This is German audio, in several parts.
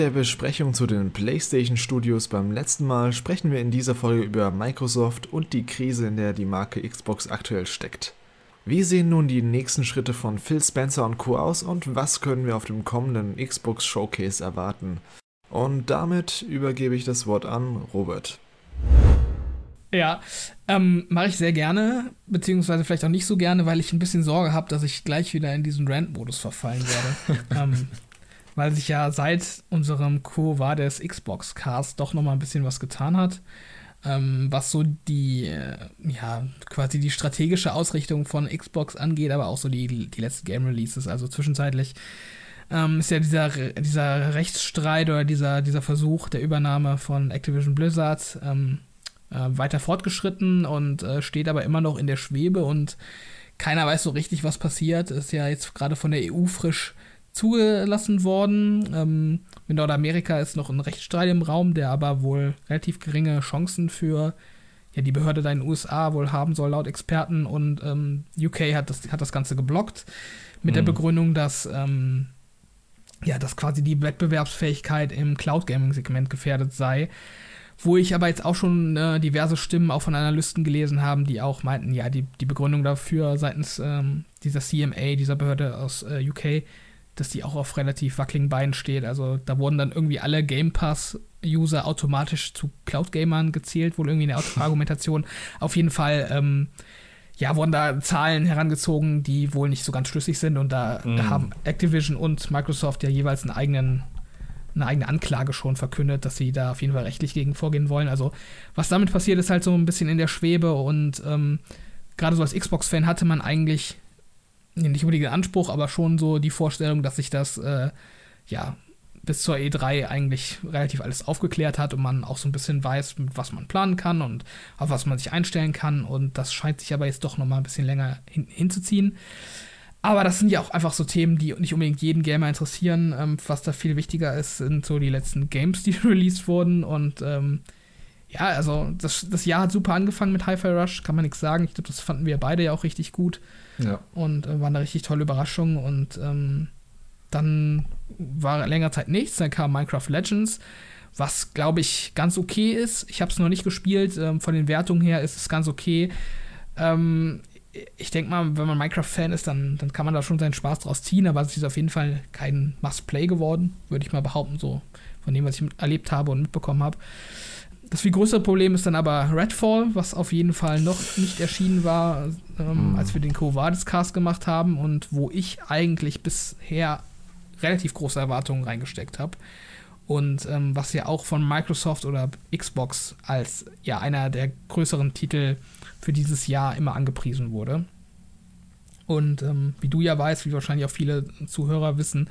Nach der Besprechung zu den PlayStation Studios beim letzten Mal sprechen wir in dieser Folge über Microsoft und die Krise, in der die Marke Xbox aktuell steckt. Wie sehen nun die nächsten Schritte von Phil Spencer und Co. aus und was können wir auf dem kommenden Xbox Showcase erwarten? Und damit übergebe ich das Wort an Robert. Ja, ähm, mache ich sehr gerne, beziehungsweise vielleicht auch nicht so gerne, weil ich ein bisschen Sorge habe, dass ich gleich wieder in diesen Rant-Modus verfallen werde. ähm, weil sich ja seit unserem Co. war des Xbox-Cast doch noch mal ein bisschen was getan hat. Ähm, was so die, äh, ja, quasi die strategische Ausrichtung von Xbox angeht, aber auch so die, die letzten Game-Releases. Also zwischenzeitlich ähm, ist ja dieser, dieser Rechtsstreit oder dieser, dieser Versuch der Übernahme von Activision Blizzard ähm, äh, weiter fortgeschritten und äh, steht aber immer noch in der Schwebe und keiner weiß so richtig, was passiert. Ist ja jetzt gerade von der EU frisch zugelassen worden. Ähm, in Nordamerika ist noch ein Rechtsstreit im Raum, der aber wohl relativ geringe Chancen für ja, die Behörde da in den USA wohl haben soll, laut Experten. Und ähm, UK hat das, hat das Ganze geblockt mit mhm. der Begründung, dass ähm, ja, dass quasi die Wettbewerbsfähigkeit im Cloud Gaming Segment gefährdet sei. Wo ich aber jetzt auch schon äh, diverse Stimmen auch von Analysten gelesen haben, die auch meinten, ja, die, die Begründung dafür seitens ähm, dieser CMA, dieser Behörde aus äh, UK, dass die auch auf relativ wackeligen Beinen steht. Also da wurden dann irgendwie alle Game Pass-User automatisch zu Cloud-Gamern gezählt, wohl irgendwie eine Argumentation. Auf jeden Fall ähm, ja, wurden da Zahlen herangezogen, die wohl nicht so ganz schlüssig sind. Und da, mm. haben Activision und Microsoft ja jeweils einen eigenen, eine eigene Anklage schon verkündet, dass sie da auf jeden Fall rechtlich gegen vorgehen wollen. Also, was damit passiert, ist halt so ein bisschen in der Schwebe. Und ähm, gerade so als Xbox-Fan hatte man eigentlich nicht unbedingt den Anspruch, aber schon so die Vorstellung, dass sich das äh, ja bis zur E3 eigentlich relativ alles aufgeklärt hat und man auch so ein bisschen weiß, was man planen kann und auf was man sich einstellen kann. Und das scheint sich aber jetzt doch noch mal ein bisschen länger hin hinzuziehen. Aber das sind ja auch einfach so Themen, die nicht unbedingt jeden Gamer interessieren. Ähm, was da viel wichtiger ist, sind so die letzten Games, die released wurden. Und ähm, ja, also das, das Jahr hat super angefangen mit Hi-Fi Rush, kann man nichts sagen. Ich glaube, das fanden wir beide ja auch richtig gut. Und äh, war eine richtig tolle Überraschung. Und ähm, dann war länger Zeit nichts. Dann kam Minecraft Legends, was glaube ich ganz okay ist. Ich habe es noch nicht gespielt. Ähm, von den Wertungen her ist es ganz okay. Ähm, ich denke mal, wenn man Minecraft-Fan ist, dann, dann kann man da schon seinen Spaß draus ziehen, aber es ist auf jeden Fall kein Must-Play geworden, würde ich mal behaupten, so von dem, was ich erlebt habe und mitbekommen habe. Das viel größere Problem ist dann aber Redfall, was auf jeden Fall noch nicht erschienen war, ähm, mhm. als wir den Covadis-Cast gemacht haben und wo ich eigentlich bisher relativ große Erwartungen reingesteckt habe. Und ähm, was ja auch von Microsoft oder Xbox als ja einer der größeren Titel für dieses Jahr immer angepriesen wurde. Und ähm, wie du ja weißt, wie wahrscheinlich auch viele Zuhörer wissen,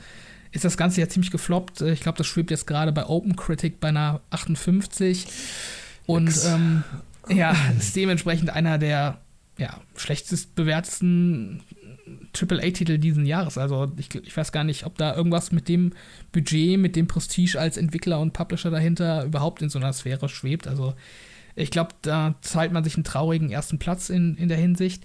ist das Ganze ja ziemlich gefloppt. Ich glaube, das schwebt jetzt gerade bei OpenCritic bei einer 58. Und ähm, ja, ist dementsprechend einer der ja, schlechtest bewertesten AAA-Titel diesen Jahres. Also ich, ich, weiß gar nicht, ob da irgendwas mit dem Budget, mit dem Prestige als Entwickler und Publisher dahinter überhaupt in so einer Sphäre schwebt. Also ich glaube, da zahlt man sich einen traurigen ersten Platz in, in der Hinsicht.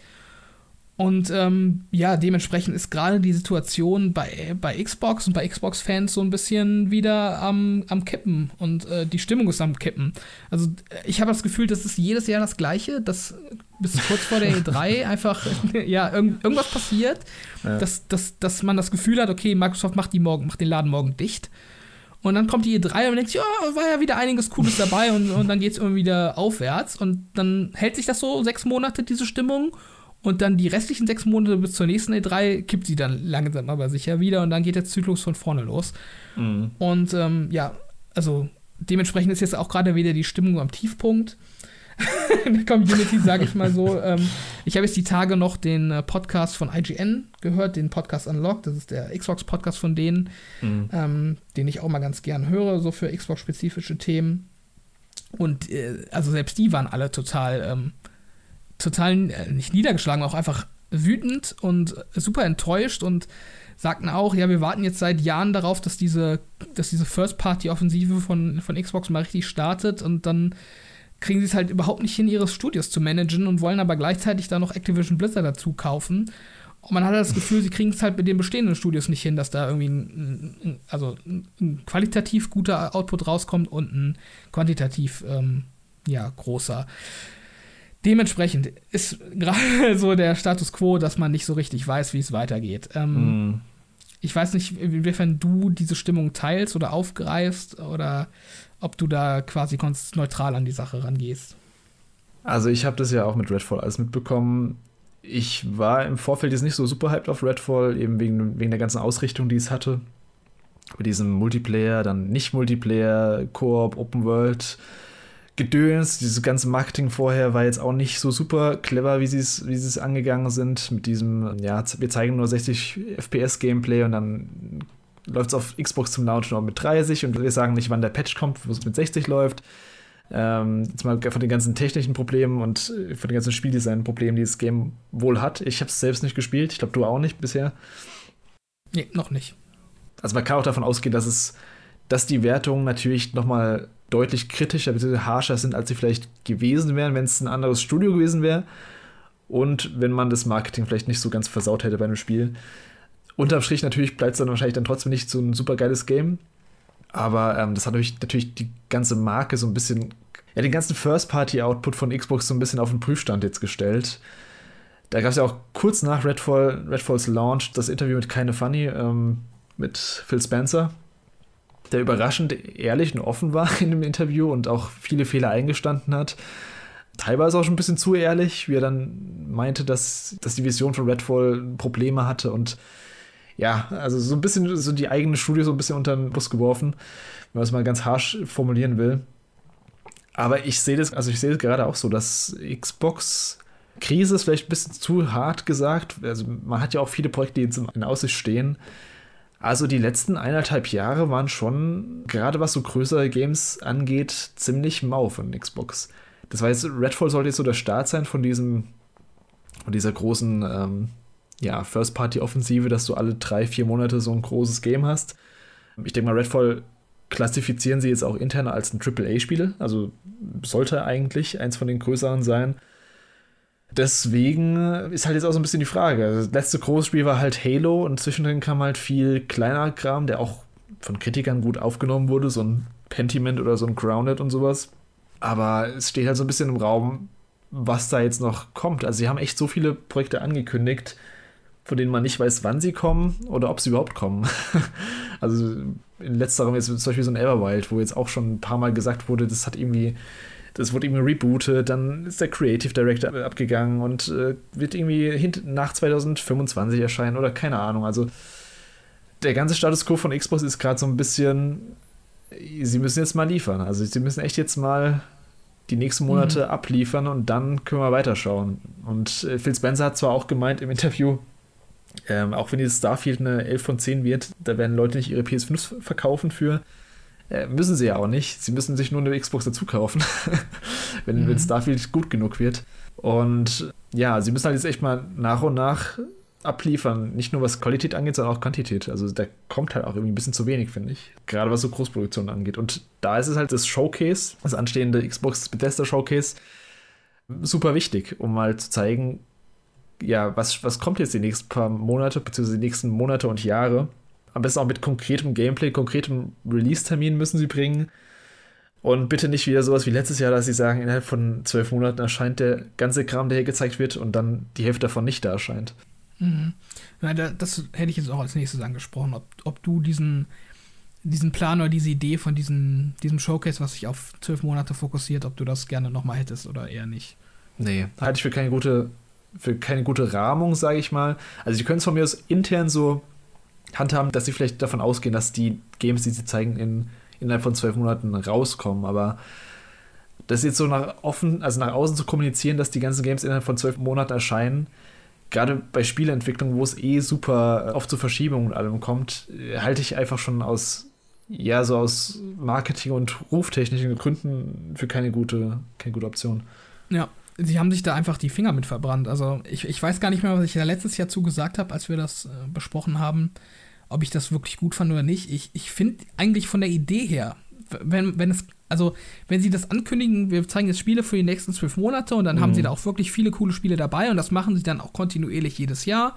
Und ähm, ja, dementsprechend ist gerade die Situation bei, bei Xbox und bei Xbox-Fans so ein bisschen wieder am, am Kippen und äh, die Stimmung ist am Kippen. Also ich habe das Gefühl, das ist jedes Jahr das Gleiche, dass bis kurz vor der E3 einfach ja, irgend, irgendwas passiert, ja. dass, dass, dass man das Gefühl hat, okay, Microsoft macht, die morgen, macht den Laden morgen dicht. Und dann kommt die E3 und man denkt, ja, war ja wieder einiges Cooles dabei und, und dann geht es irgendwie wieder aufwärts. Und dann hält sich das so sechs Monate, diese Stimmung. Und dann die restlichen sechs Monate bis zur nächsten E3 kippt sie dann langsam aber sicher wieder und dann geht der Zyklus von vorne los. Mhm. Und ähm, ja, also dementsprechend ist jetzt auch gerade wieder die Stimmung am Tiefpunkt. in der Community, sage ich mal so. Ähm, ich habe jetzt die Tage noch den äh, Podcast von IGN gehört, den Podcast Unlocked. Das ist der Xbox-Podcast von denen, mhm. ähm, den ich auch mal ganz gern höre, so für Xbox-spezifische Themen. Und äh, also selbst die waren alle total ähm, total äh, nicht niedergeschlagen, auch einfach wütend und super enttäuscht und sagten auch, ja, wir warten jetzt seit Jahren darauf, dass diese, dass diese First-Party-Offensive von, von Xbox mal richtig startet und dann kriegen sie es halt überhaupt nicht hin, ihre Studios zu managen und wollen aber gleichzeitig da noch Activision Blizzard dazu kaufen. Und man hat das Gefühl, sie kriegen es halt mit den bestehenden Studios nicht hin, dass da irgendwie ein, ein also ein qualitativ guter Output rauskommt und ein quantitativ ähm, ja, großer. Dementsprechend ist gerade so der Status quo, dass man nicht so richtig weiß, wie es weitergeht. Ähm, mm. Ich weiß nicht, inwiefern du diese Stimmung teilst oder aufgreifst oder ob du da quasi neutral an die Sache rangehst. Also ich habe das ja auch mit Redfall alles mitbekommen. Ich war im Vorfeld jetzt nicht so super hyped auf Redfall, eben wegen, wegen der ganzen Ausrichtung, die es hatte. Mit diesem Multiplayer, dann nicht Multiplayer, Koop, Open World. Gedöns, dieses ganze Marketing vorher war jetzt auch nicht so super clever, wie sie es wie es angegangen sind mit diesem ja, wir zeigen nur 60 FPS Gameplay und dann läuft es auf Xbox zum Launch nur mit 30 und wir sagen nicht, wann der Patch kommt, wo es mit 60 läuft. Ähm, jetzt mal von den ganzen technischen Problemen und äh, von den ganzen Spieldesign-Problemen, die das Game wohl hat. Ich habe es selbst nicht gespielt. Ich glaube, du auch nicht bisher. Nee, noch nicht. Also man kann auch davon ausgehen, dass es, dass die Wertungen natürlich noch mal deutlich kritischer bzw. harscher sind, als sie vielleicht gewesen wären, wenn es ein anderes Studio gewesen wäre. Und wenn man das Marketing vielleicht nicht so ganz versaut hätte bei einem Spiel. Unterm Strich natürlich bleibt es dann wahrscheinlich dann trotzdem nicht so ein super geiles Game. Aber ähm, das hat natürlich, natürlich die ganze Marke so ein bisschen, ja, den ganzen First-Party-Output von Xbox so ein bisschen auf den Prüfstand jetzt gestellt. Da gab es ja auch kurz nach Redfall, Redfalls Launch das Interview mit Keine Funny ähm, mit Phil Spencer, der überraschend ehrlich und offen war in dem Interview und auch viele Fehler eingestanden hat. Teilweise auch schon ein bisschen zu ehrlich, wie er dann meinte, dass, dass die Vision von Redfall Probleme hatte und ja, also so ein bisschen so die eigene Studie so ein bisschen unter den Bus geworfen, wenn man es mal ganz harsch formulieren will. Aber ich sehe das, also ich sehe das gerade auch so, dass Xbox Krise ist vielleicht ein bisschen zu hart gesagt. Also man hat ja auch viele Projekte, die jetzt in Aussicht stehen. Also die letzten eineinhalb Jahre waren schon, gerade was so größere Games angeht, ziemlich mau von Xbox. Das heißt, Redfall sollte jetzt so der Start sein von diesem, von dieser großen ähm, ja, First-Party-Offensive, dass du alle drei, vier Monate so ein großes Game hast. Ich denke mal, Redfall klassifizieren sie jetzt auch intern als ein AAA-Spiel, also sollte eigentlich eins von den größeren sein. Deswegen ist halt jetzt auch so ein bisschen die Frage. Also das letzte große Spiel war halt Halo und zwischendrin kam halt viel kleiner Kram, der auch von Kritikern gut aufgenommen wurde, so ein Pentiment oder so ein Grounded und sowas. Aber es steht halt so ein bisschen im Raum, was da jetzt noch kommt. Also sie haben echt so viele Projekte angekündigt, von denen man nicht weiß, wann sie kommen oder ob sie überhaupt kommen. also in letzterem ist zum Beispiel so ein Everwild, wo jetzt auch schon ein paar Mal gesagt wurde, das hat irgendwie, das wurde irgendwie rebootet, dann ist der Creative Director abgegangen und äh, wird irgendwie nach 2025 erscheinen oder keine Ahnung. Also der ganze Status quo von Xbox ist gerade so ein bisschen, sie müssen jetzt mal liefern. Also sie müssen echt jetzt mal die nächsten Monate mhm. abliefern und dann können wir weiterschauen. Und äh, Phil Spencer hat zwar auch gemeint im Interview, ähm, auch wenn dieses Starfield eine 11 von 10 wird, da werden Leute nicht ihre PS5 verkaufen für. Äh, müssen sie ja auch nicht. Sie müssen sich nur eine Xbox dazu kaufen, wenn, mhm. wenn Starfield gut genug wird. Und ja, sie müssen halt jetzt echt mal nach und nach abliefern. Nicht nur was Qualität angeht, sondern auch Quantität. Also da kommt halt auch irgendwie ein bisschen zu wenig, finde ich. Gerade was so Großproduktionen angeht. Und da ist es halt das Showcase, das anstehende Xbox Bethesda Showcase, super wichtig, um mal zu zeigen, ja, was, was kommt jetzt die nächsten paar Monate, beziehungsweise die nächsten Monate und Jahre. Am besten auch mit konkretem Gameplay, konkretem Release-Termin müssen sie bringen. Und bitte nicht wieder sowas wie letztes Jahr, dass sie sagen, innerhalb von zwölf Monaten erscheint der ganze Kram, der hier gezeigt wird, und dann die Hälfte davon nicht da erscheint. Mhm. Ja, das hätte ich jetzt auch als nächstes angesprochen, ob, ob du diesen, diesen Plan oder diese Idee von diesem, diesem Showcase, was sich auf zwölf Monate fokussiert, ob du das gerne nochmal hättest oder eher nicht. Nee, halte ich für keine gute für keine gute Rahmung, sage ich mal. Also sie können es von mir aus intern so handhaben, dass sie vielleicht davon ausgehen, dass die Games, die sie zeigen, in, innerhalb von zwölf Monaten rauskommen. Aber das jetzt so nach offen, also nach außen zu kommunizieren, dass die ganzen Games innerhalb von zwölf Monaten erscheinen, gerade bei Spieleentwicklung, wo es eh super oft zu Verschiebungen und allem kommt, halte ich einfach schon aus, ja, so aus Marketing- und ruftechnischen Gründen für keine gute, keine gute Option. Ja, sie haben sich da einfach die Finger mit verbrannt. Also ich, ich weiß gar nicht mehr, was ich da letztes Jahr zugesagt habe, als wir das äh, besprochen haben, ob ich das wirklich gut fand oder nicht. Ich, ich finde eigentlich von der Idee her, wenn, wenn es, also wenn sie das ankündigen, wir zeigen jetzt Spiele für die nächsten zwölf Monate und dann mhm. haben sie da auch wirklich viele coole Spiele dabei und das machen sie dann auch kontinuierlich jedes Jahr.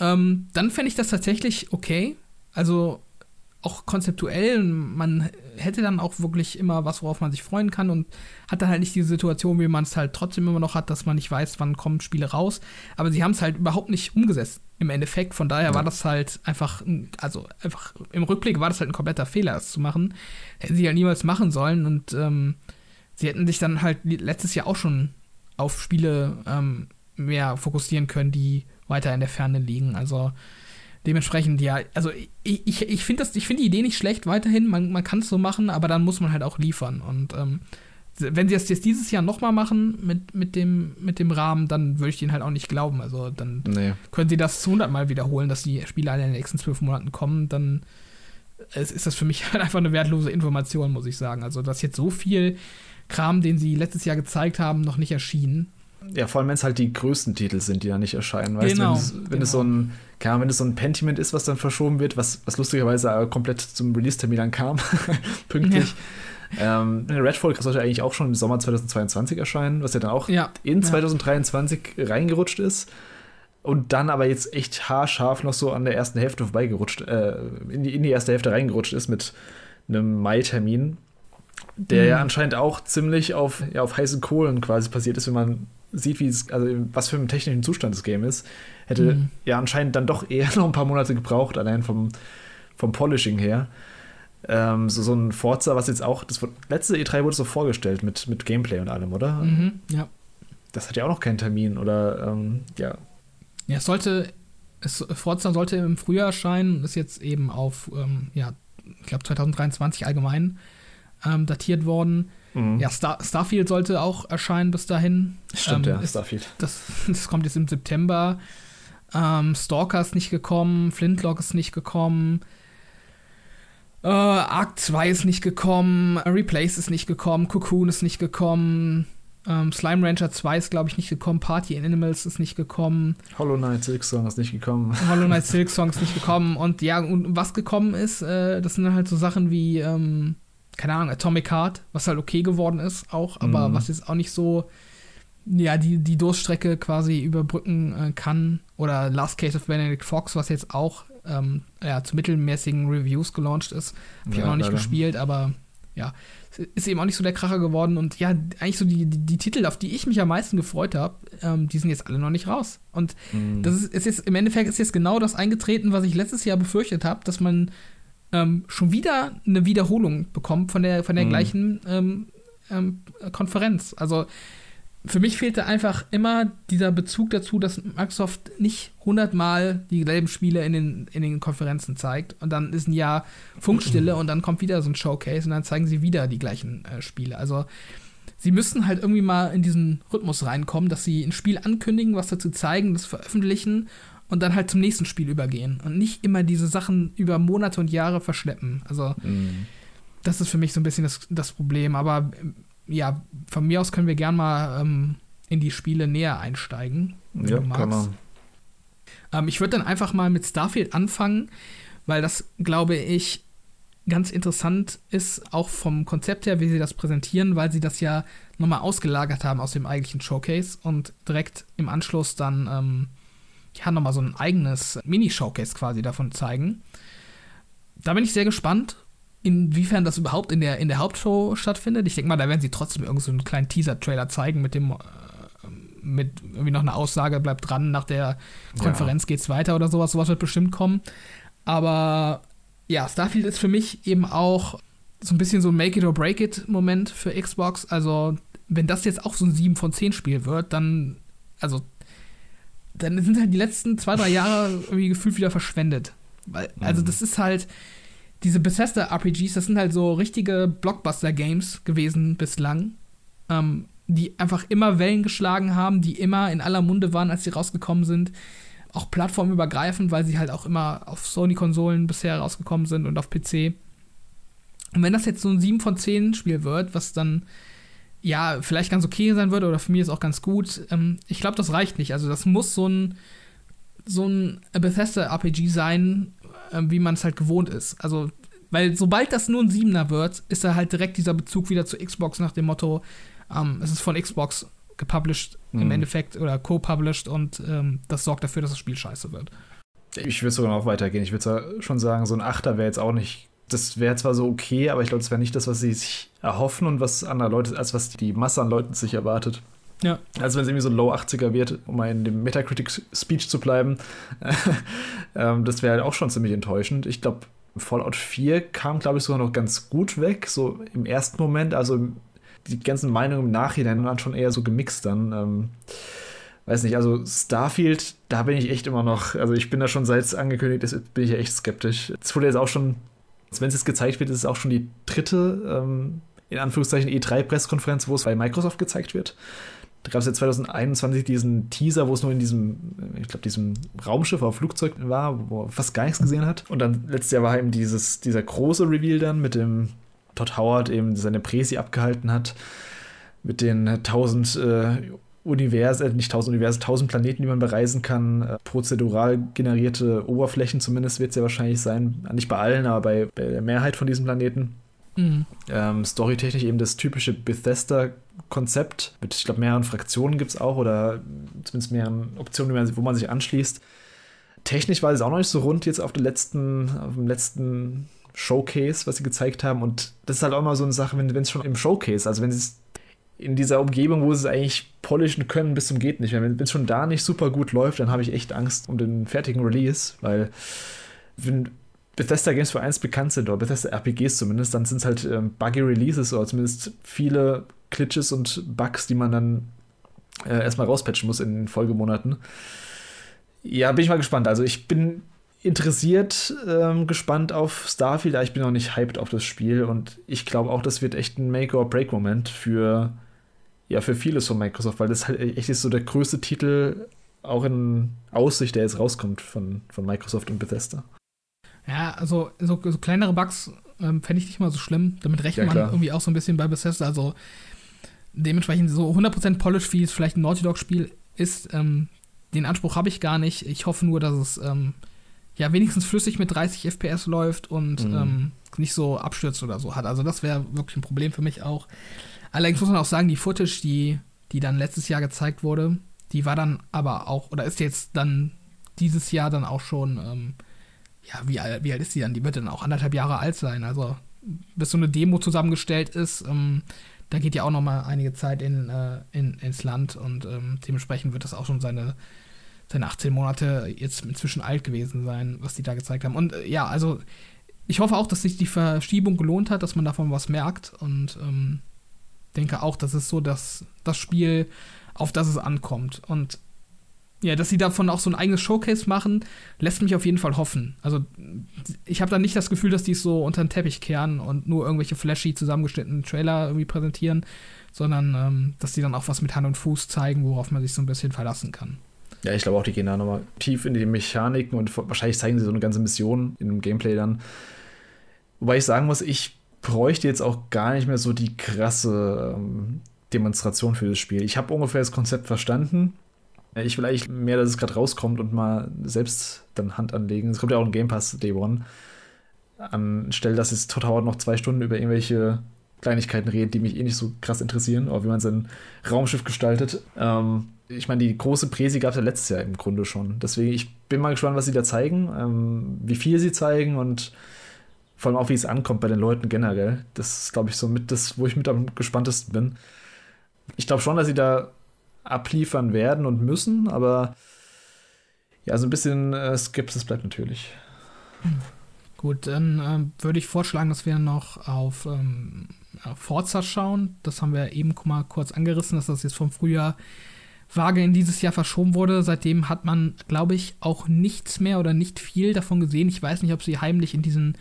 ähm, dann fände ich das tatsächlich okay. Also auch konzeptuell, man hätte dann auch wirklich immer was, worauf man sich freuen kann und hat dann halt nicht diese Situation, wie man es halt trotzdem immer noch hat, dass man nicht weiß, wann kommen Spiele raus. Aber sie haben es halt überhaupt nicht umgesetzt im Endeffekt. Von daher ja. war das halt einfach, also einfach im Rückblick war das halt ein kompletter Fehler, das zu machen. Hätten sie ja niemals machen sollen und ähm, sie hätten sich dann halt letztes Jahr auch schon auf Spiele ähm, mehr fokussieren können, die weiter in der Ferne liegen. Also dementsprechend, ja, also ich, ich, ich finde find die Idee nicht schlecht weiterhin, man, man kann es so machen, aber dann muss man halt auch liefern. Und ähm, wenn sie das jetzt dieses Jahr nochmal machen mit, mit, dem, mit dem Rahmen, dann würde ich denen halt auch nicht glauben. Also dann nee. können sie das zu 100 Mal wiederholen, dass die Spiele alle in den nächsten zwölf Monaten kommen, dann ist das für mich halt einfach eine wertlose Information, muss ich sagen. Also, dass jetzt so viel Kram, den sie letztes Jahr gezeigt haben, noch nicht erschienen. Ja, vor allem, wenn es halt die größten Titel sind, die da nicht erscheinen. Weißt genau, wenn, es, wenn genau. es so ein, keine wenn es so ein Pentiment ist, was dann verschoben wird, was, was lustigerweise komplett zum Release-Termin dann kam, pünktlich. Ja. Ähm, Redfall sollte eigentlich auch schon im Sommer 2022 erscheinen, was ja dann auch ja, in 2023 ja. reingerutscht ist. Und dann aber jetzt echt haarscharf noch so an der ersten Hälfte vorbeigerutscht, äh, in, die, in die erste Hälfte reingerutscht ist mit einem Mai-Termin der mhm. ja anscheinend auch ziemlich auf, ja, auf heißen Kohlen quasi passiert ist, wenn man sieht, wie es, also was für einen technischen Zustand das Game ist, hätte mhm. ja anscheinend dann doch eher noch ein paar Monate gebraucht, allein vom, vom Polishing her. Ähm, so, so ein Forza, was jetzt auch, das letzte E3 wurde so vorgestellt mit, mit Gameplay und allem, oder? Mhm, ja. Das hat ja auch noch keinen Termin, oder ähm, ja. Ja, es sollte, es, Forza sollte im Frühjahr erscheinen, ist jetzt eben auf, ähm, ja, ich glaube 2023 allgemein ähm, datiert worden. Mhm. Ja, Star Starfield sollte auch erscheinen bis dahin. Stimmt, ähm, ja, ist, Starfield. Das, das kommt jetzt im September. Ähm, Stalker ist nicht gekommen, Flintlock ist nicht gekommen. Äh, Arc 2 ist nicht gekommen, Replace ist nicht gekommen, Cocoon ist nicht gekommen, ähm, Slime Rancher 2 ist, glaube ich, nicht gekommen, Party in Animals ist nicht gekommen. Hollow Knight Silk Song ist nicht gekommen. Hollow Knight Silk Song ist nicht gekommen. Und ja, und was gekommen ist, äh, das sind halt so Sachen wie ähm, keine Ahnung, Atomic Heart, was halt okay geworden ist auch, aber mhm. was jetzt auch nicht so, ja, die, die Durststrecke quasi überbrücken äh, kann. Oder Last Case of Benedict Fox, was jetzt auch ähm, ja, zu mittelmäßigen Reviews gelauncht ist. Hab ich ja, auch noch nicht leider. gespielt, aber ja, ist eben auch nicht so der Kracher geworden. Und ja, eigentlich so die, die, die Titel, auf die ich mich am meisten gefreut habe, ähm, die sind jetzt alle noch nicht raus. Und mhm. das ist, ist jetzt, im Endeffekt ist jetzt genau das eingetreten, was ich letztes Jahr befürchtet habe, dass man ähm, schon wieder eine Wiederholung bekommt von der, von der mhm. gleichen ähm, ähm, Konferenz. Also für mich fehlte einfach immer dieser Bezug dazu, dass Microsoft nicht hundertmal dieselben Spiele in den, in den Konferenzen zeigt und dann ist ein Jahr Funkstille und dann kommt wieder so ein Showcase und dann zeigen sie wieder die gleichen äh, Spiele. Also sie müssten halt irgendwie mal in diesen Rhythmus reinkommen, dass sie ein Spiel ankündigen, was dazu zeigen, das veröffentlichen und dann halt zum nächsten Spiel übergehen und nicht immer diese Sachen über Monate und Jahre verschleppen. Also mhm. das ist für mich so ein bisschen das, das Problem. Aber ja, von mir aus können wir gern mal ähm, in die Spiele näher einsteigen, wenn ja, du magst. Ähm, ich würde dann einfach mal mit Starfield anfangen, weil das, glaube ich, ganz interessant ist, auch vom Konzept her, wie sie das präsentieren, weil sie das ja nochmal ausgelagert haben aus dem eigentlichen Showcase und direkt im Anschluss dann ähm, ja, nochmal so ein eigenes Mini-Showcase quasi davon zeigen. Da bin ich sehr gespannt, inwiefern das überhaupt in der, in der Hauptshow stattfindet. Ich denke mal, da werden sie trotzdem irgend so einen kleinen Teaser-Trailer zeigen mit dem, äh, mit irgendwie noch einer Aussage, bleibt dran, nach der Konferenz ja. geht's weiter oder sowas. Sowas wird bestimmt kommen. Aber ja, Starfield ist für mich eben auch so ein bisschen so ein Make it or break it Moment für Xbox. Also, wenn das jetzt auch so ein 7 von 10 Spiel wird, dann, also dann sind halt die letzten zwei, drei Jahre irgendwie gefühlt wieder verschwendet. Weil, also, das ist halt, diese Bethesda-RPGs, das sind halt so richtige Blockbuster-Games gewesen bislang, ähm, die einfach immer Wellen geschlagen haben, die immer in aller Munde waren, als sie rausgekommen sind. Auch plattformübergreifend, weil sie halt auch immer auf Sony-Konsolen bisher rausgekommen sind und auf PC. Und wenn das jetzt so ein 7 von 10 Spiel wird, was dann ja, vielleicht ganz okay sein würde oder für mich ist auch ganz gut. Ähm, ich glaube, das reicht nicht. Also das muss so ein so ein Bethesda-RPG sein, äh, wie man es halt gewohnt ist. Also, weil sobald das nur ein Siebener wird, ist da halt direkt dieser Bezug wieder zu Xbox nach dem Motto, ähm, es ist von Xbox gepublished mhm. im Endeffekt oder co-published und ähm, das sorgt dafür, dass das Spiel scheiße wird. Ich würde sogar noch weitergehen. Ich würde schon sagen, so ein Achter wäre jetzt auch nicht. Das wäre zwar so okay, aber ich glaube, das wäre nicht das, was sie sich erhoffen und was andere Leute, als was die Masse an Leuten sich erwartet. Ja. Also wenn es irgendwie so Low 80er wird, um in dem Metacritic-Speech zu bleiben, ähm, das wäre halt auch schon ziemlich enttäuschend. Ich glaube, Fallout 4 kam, glaube ich, sogar noch ganz gut weg, so im ersten Moment. Also die ganzen Meinungen im Nachhinein waren schon eher so gemixt dann. Ähm, weiß nicht, also Starfield, da bin ich echt immer noch, also ich bin da schon seit es angekündigt ist, bin ich ja echt skeptisch. Es wurde jetzt auch schon, wenn es jetzt gezeigt wird, ist es auch schon die dritte, ähm, in Anführungszeichen, E3-Presskonferenz, wo es bei Microsoft gezeigt wird. Da gab es ja 2021 diesen Teaser, wo es nur in diesem, ich glaube, diesem Raumschiff oder Flugzeug war, wo man fast gar nichts gesehen hat. Und dann letztes Jahr war eben dieses, dieser große Reveal dann mit dem Todd Howard eben seine Präsi abgehalten hat, mit den tausend äh, Universen, äh, nicht tausend Universen, tausend Planeten, die man bereisen kann, äh, prozedural generierte Oberflächen zumindest wird es ja wahrscheinlich sein, nicht bei allen, aber bei, bei der Mehrheit von diesen Planeten. Mhm. Ähm, storytechnisch eben das typische Bethesda-Konzept mit, ich glaube, mehreren Fraktionen gibt es auch oder zumindest mehreren Optionen, wo man sich anschließt. Technisch war es auch noch nicht so rund jetzt auf, den letzten, auf dem letzten Showcase, was sie gezeigt haben. Und das ist halt auch mal so eine Sache, wenn es schon im Showcase, also wenn sie es in dieser Umgebung, wo sie es eigentlich polischen können, bis zum geht nicht. Wenn es schon da nicht super gut läuft, dann habe ich echt Angst um den fertigen Release, weil wenn Bethesda Games für eins bekannt sind, oder Bethesda RPGs zumindest, dann sind es halt ähm, buggy Releases oder zumindest viele Glitches und Bugs, die man dann äh, erstmal rauspatchen muss in den Folgemonaten. Ja, bin ich mal gespannt. Also ich bin interessiert, ähm, gespannt auf Starfield, aber ich bin noch nicht hyped auf das Spiel und ich glaube auch, das wird echt ein Make-or-Break-Moment für, ja, für vieles von Microsoft, weil das halt echt ist so der größte Titel auch in Aussicht, der jetzt rauskommt von, von Microsoft und Bethesda. Ja, also so, so kleinere Bugs ähm, fände ich nicht mal so schlimm. Damit rechnet ja, man irgendwie auch so ein bisschen bei Bethesda. Also dementsprechend so 100% Polish, wie es vielleicht ein Naughty Dog-Spiel ist, ähm, den Anspruch habe ich gar nicht. Ich hoffe nur, dass es ähm, ja wenigstens flüssig mit 30 FPS läuft und mhm. ähm, nicht so abstürzt oder so hat. Also das wäre wirklich ein Problem für mich auch. Allerdings muss man auch sagen, die Footage, die, die dann letztes Jahr gezeigt wurde, die war dann aber auch, oder ist jetzt dann dieses Jahr dann auch schon, ähm, ja, wie, wie alt ist die dann? Die wird dann auch anderthalb Jahre alt sein. Also bis so eine Demo zusammengestellt ist, ähm, da geht ja auch noch mal einige Zeit in, äh, in, ins Land und ähm, dementsprechend wird das auch schon seine seine 18 Monate jetzt inzwischen alt gewesen sein, was die da gezeigt haben. Und äh, ja, also ich hoffe auch, dass sich die Verschiebung gelohnt hat, dass man davon was merkt und ähm, denke auch, das ist so dass das Spiel, auf das es ankommt. Und ja, dass sie davon auch so ein eigenes Showcase machen, lässt mich auf jeden Fall hoffen. Also ich habe da nicht das Gefühl, dass die es so unter den Teppich kehren und nur irgendwelche flashy zusammengeschnittenen Trailer irgendwie präsentieren, sondern ähm, dass die dann auch was mit Hand und Fuß zeigen, worauf man sich so ein bisschen verlassen kann. Ja, ich glaube auch, die gehen da nochmal tief in die Mechaniken und wahrscheinlich zeigen sie so eine ganze Mission in dem Gameplay dann. Wobei ich sagen muss, ich bräuchte jetzt auch gar nicht mehr so die krasse ähm, Demonstration für das Spiel. Ich habe ungefähr das Konzept verstanden. Ich will eigentlich mehr, dass es gerade rauskommt und mal selbst dann Hand anlegen. Es kommt ja auch ein Game Pass Day One. Anstelle, dass es total noch zwei Stunden über irgendwelche Kleinigkeiten redet, die mich eh nicht so krass interessieren, oder wie man sein Raumschiff gestaltet. Ähm, ich meine, die große Präsi gab es ja letztes Jahr im Grunde schon. Deswegen, ich bin mal gespannt, was sie da zeigen, ähm, wie viel sie zeigen und vor allem auch, wie es ankommt bei den Leuten generell. Das ist, glaube ich, so mit das, wo ich mit am gespanntesten bin. Ich glaube schon, dass sie da abliefern werden und müssen, aber ja, so ein bisschen äh, Skepsis bleibt natürlich. Gut, dann äh, würde ich vorschlagen, dass wir noch auf ähm, Forza schauen. Das haben wir eben mal kurz angerissen, dass das jetzt vom Frühjahr vage in dieses Jahr verschoben wurde. Seitdem hat man, glaube ich, auch nichts mehr oder nicht viel davon gesehen. Ich weiß nicht, ob sie heimlich in diesen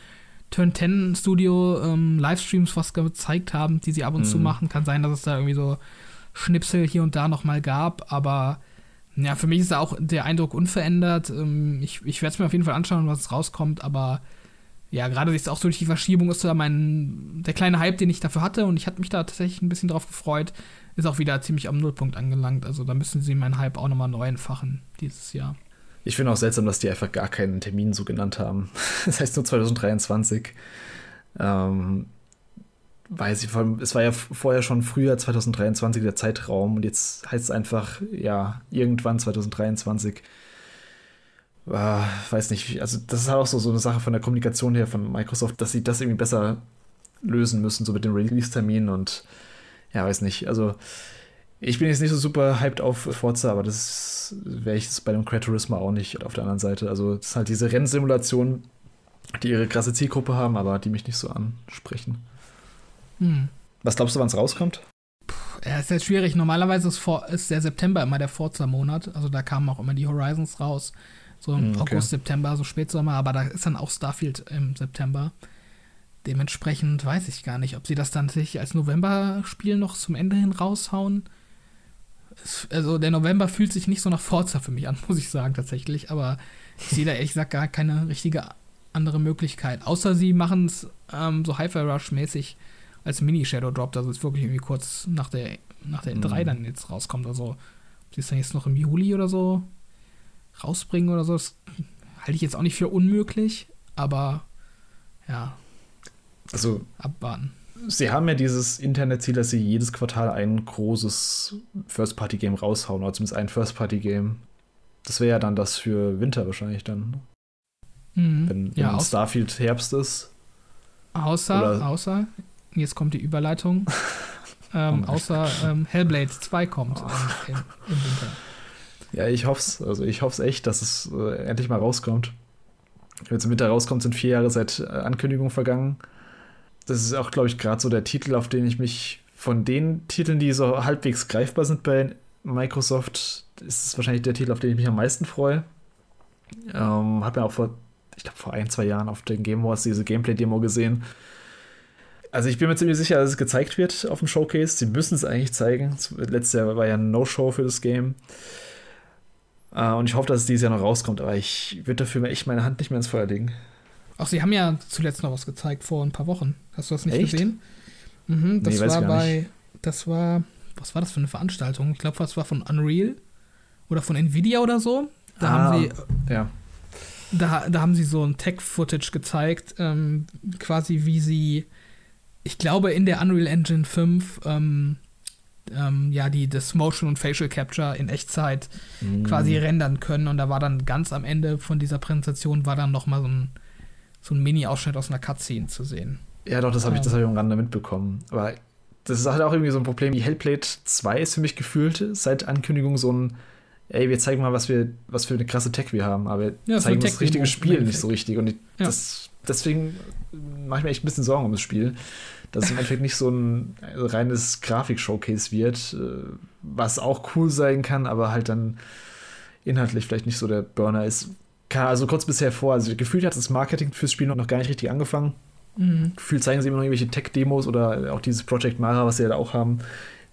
Turn 10 Studio ähm, Livestreams was gezeigt haben, die sie ab und mhm. zu machen. Kann sein, dass es da irgendwie so Schnipsel hier und da nochmal gab, aber ja, für mich ist da auch der Eindruck unverändert. Ähm, ich ich werde es mir auf jeden Fall anschauen, was rauskommt, aber ja, gerade jetzt auch durch die Verschiebung ist da mein, der kleine Hype, den ich dafür hatte und ich hatte mich da tatsächlich ein bisschen drauf gefreut, ist auch wieder ziemlich am Nullpunkt angelangt. Also da müssen sie meinen Hype auch nochmal neu entfachen dieses Jahr. Ich finde auch seltsam, dass die einfach gar keinen Termin so genannt haben. Das heißt nur 2023. Ähm, weiß ich, es war ja vorher schon früher 2023 der Zeitraum und jetzt heißt es einfach, ja, irgendwann 2023. äh, weiß nicht, also das ist halt auch so, so eine Sache von der Kommunikation her von Microsoft, dass sie das irgendwie besser lösen müssen, so mit dem Release-Termin und ja, weiß nicht. Also ich bin jetzt nicht so super hyped auf Forza, aber das wäre ich jetzt bei dem Gran Turismo auch nicht auf der anderen Seite. Also das ist halt diese Rennsimulation, die ihre krasse Zielgruppe haben, aber die mich nicht so ansprechen. Hm. Was glaubst du, wann es rauskommt? Ja, ist jetzt schwierig. Normalerweise ist, vor, ist der September immer der Forza-Monat. Also da kamen auch immer die Horizons raus. So im hm, okay. August, September, so Spätsommer. Aber da ist dann auch Starfield im September. Dementsprechend weiß ich gar nicht, ob sie das dann sich als November-Spiel noch zum Ende hin raushauen. Also der November fühlt sich nicht so nach Forza für mich an, muss ich sagen, tatsächlich. Aber ich sehe da ehrlich gesagt gar keine richtige andere Möglichkeit. Außer sie machen es ähm, so Hi-Fi Rush-mäßig als Mini-Shadow Drop, dass es wirklich irgendwie kurz nach der, nach der N3 mhm. dann jetzt rauskommt. Also, ob sie es dann jetzt noch im Juli oder so rausbringen oder so, das halte ich jetzt auch nicht für unmöglich, aber ja. Also, abwarten. Sie haben ja dieses Internetziel, dass sie jedes Quartal ein großes First-Party-Game raushauen, oder zumindest ein First-Party-Game. Das wäre ja dann das für Winter wahrscheinlich dann. Mhm. Wenn, wenn ja, Starfield Herbst ist. Außer, oder außer, jetzt kommt die Überleitung. ähm, oh außer ähm, Hellblade 2 kommt oh. im, im, Winter. Ja, ich hoffe es. Also ich hoffe es echt, dass es äh, endlich mal rauskommt. Wenn es im Winter rauskommt, sind vier Jahre seit äh, Ankündigung vergangen. Das ist auch, glaube ich, gerade so der Titel, auf den ich mich von den Titeln, die so halbwegs greifbar sind bei Microsoft, ist es wahrscheinlich der Titel, auf den ich mich am meisten freue. Ähm, habe ja auch vor, ich glaube, vor ein, zwei Jahren auf den Game Wars diese Gameplay-Demo gesehen also ich bin mir ziemlich sicher, dass es gezeigt wird auf dem Showcase. Sie müssen es eigentlich zeigen. Letztes Jahr war ja ein No-Show für das Game. Uh, und ich hoffe, dass es dieses Jahr noch rauskommt, aber ich würde dafür echt meine Hand nicht mehr ins Feuer legen. Ach, sie haben ja zuletzt noch was gezeigt vor ein paar Wochen. Hast du das nicht echt? gesehen? Mhm, das nee, war bei, nicht. das war, was war das für eine Veranstaltung? Ich glaube, das war von Unreal oder von Nvidia oder so. Da ah, haben sie, ja. Da, da haben sie so ein Tech-Footage gezeigt, ähm, quasi wie sie ich glaube, in der Unreal Engine 5 ähm, ähm, ja, die das Motion und Facial Capture in Echtzeit mm. quasi rendern können. Und da war dann ganz am Ende von dieser Präsentation war dann noch mal so ein, so ein Mini-Ausschnitt aus einer Cutscene zu sehen. Ja, doch, das habe ich, das hab ich am Rande mitbekommen. Aber das ist halt auch irgendwie so ein Problem. Die Hellblade 2 ist für mich gefühlt seit Ankündigung so ein, ey, wir zeigen mal, was wir, was für eine krasse Tech wir haben, aber wir ja, zeigen das richtige Spiel nicht so richtig. Und ich, ja. das, deswegen mache ich mir echt ein bisschen Sorgen um das Spiel dass es im Endeffekt nicht so ein reines Grafik-Showcase wird, äh, was auch cool sein kann, aber halt dann inhaltlich vielleicht nicht so der Burner ist. Also kurz bisher vor, also gefühlt hat das Marketing fürs Spiel noch gar nicht richtig angefangen. Mhm. Gefühlt zeigen sie immer noch irgendwelche Tech-Demos oder auch dieses Project Mara, was sie halt auch haben.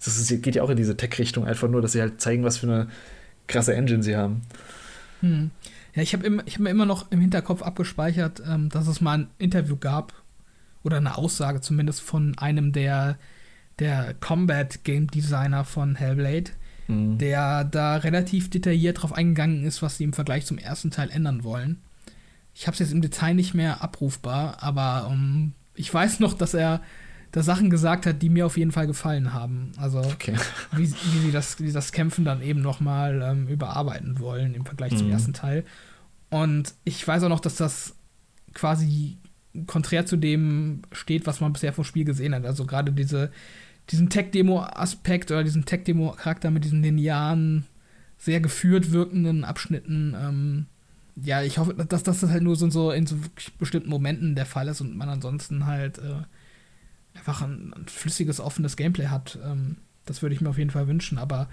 Das ist, geht ja auch in diese Tech-Richtung, einfach nur, dass sie halt zeigen, was für eine krasse Engine sie haben. Mhm. Ja, ich habe hab mir immer noch im Hinterkopf abgespeichert, ähm, dass es mal ein Interview gab oder eine Aussage zumindest von einem der, der Combat Game Designer von Hellblade, mhm. der da relativ detailliert drauf eingegangen ist, was sie im Vergleich zum ersten Teil ändern wollen. Ich habe es jetzt im Detail nicht mehr abrufbar, aber um, ähm, ich weiß noch, dass er da Sachen gesagt hat, die mir auf jeden Fall gefallen haben. Also okay. wie, wie, sie das, wie das Kämpfen dann eben noch mal ähm, überarbeiten wollen im Vergleich mhm. zum ersten Teil. Und ich weiß auch noch, dass das quasi konträr zu dem steht, was man bisher vom Spiel gesehen hat. Also gerade diese, diesen Tech-Demo-Aspekt oder diesen Tech-Demo-Charakter mit diesen linearen, sehr geführt wirkenden Abschnitten. Ähm, ja, ich hoffe, dass das halt nur so, so in so bestimmten Momenten der Fall ist und man ansonsten halt äh, einfach ein, ein, flüssiges, offenes Gameplay hat. Ähm, das würde ich mir auf jeden Fall wünschen, aber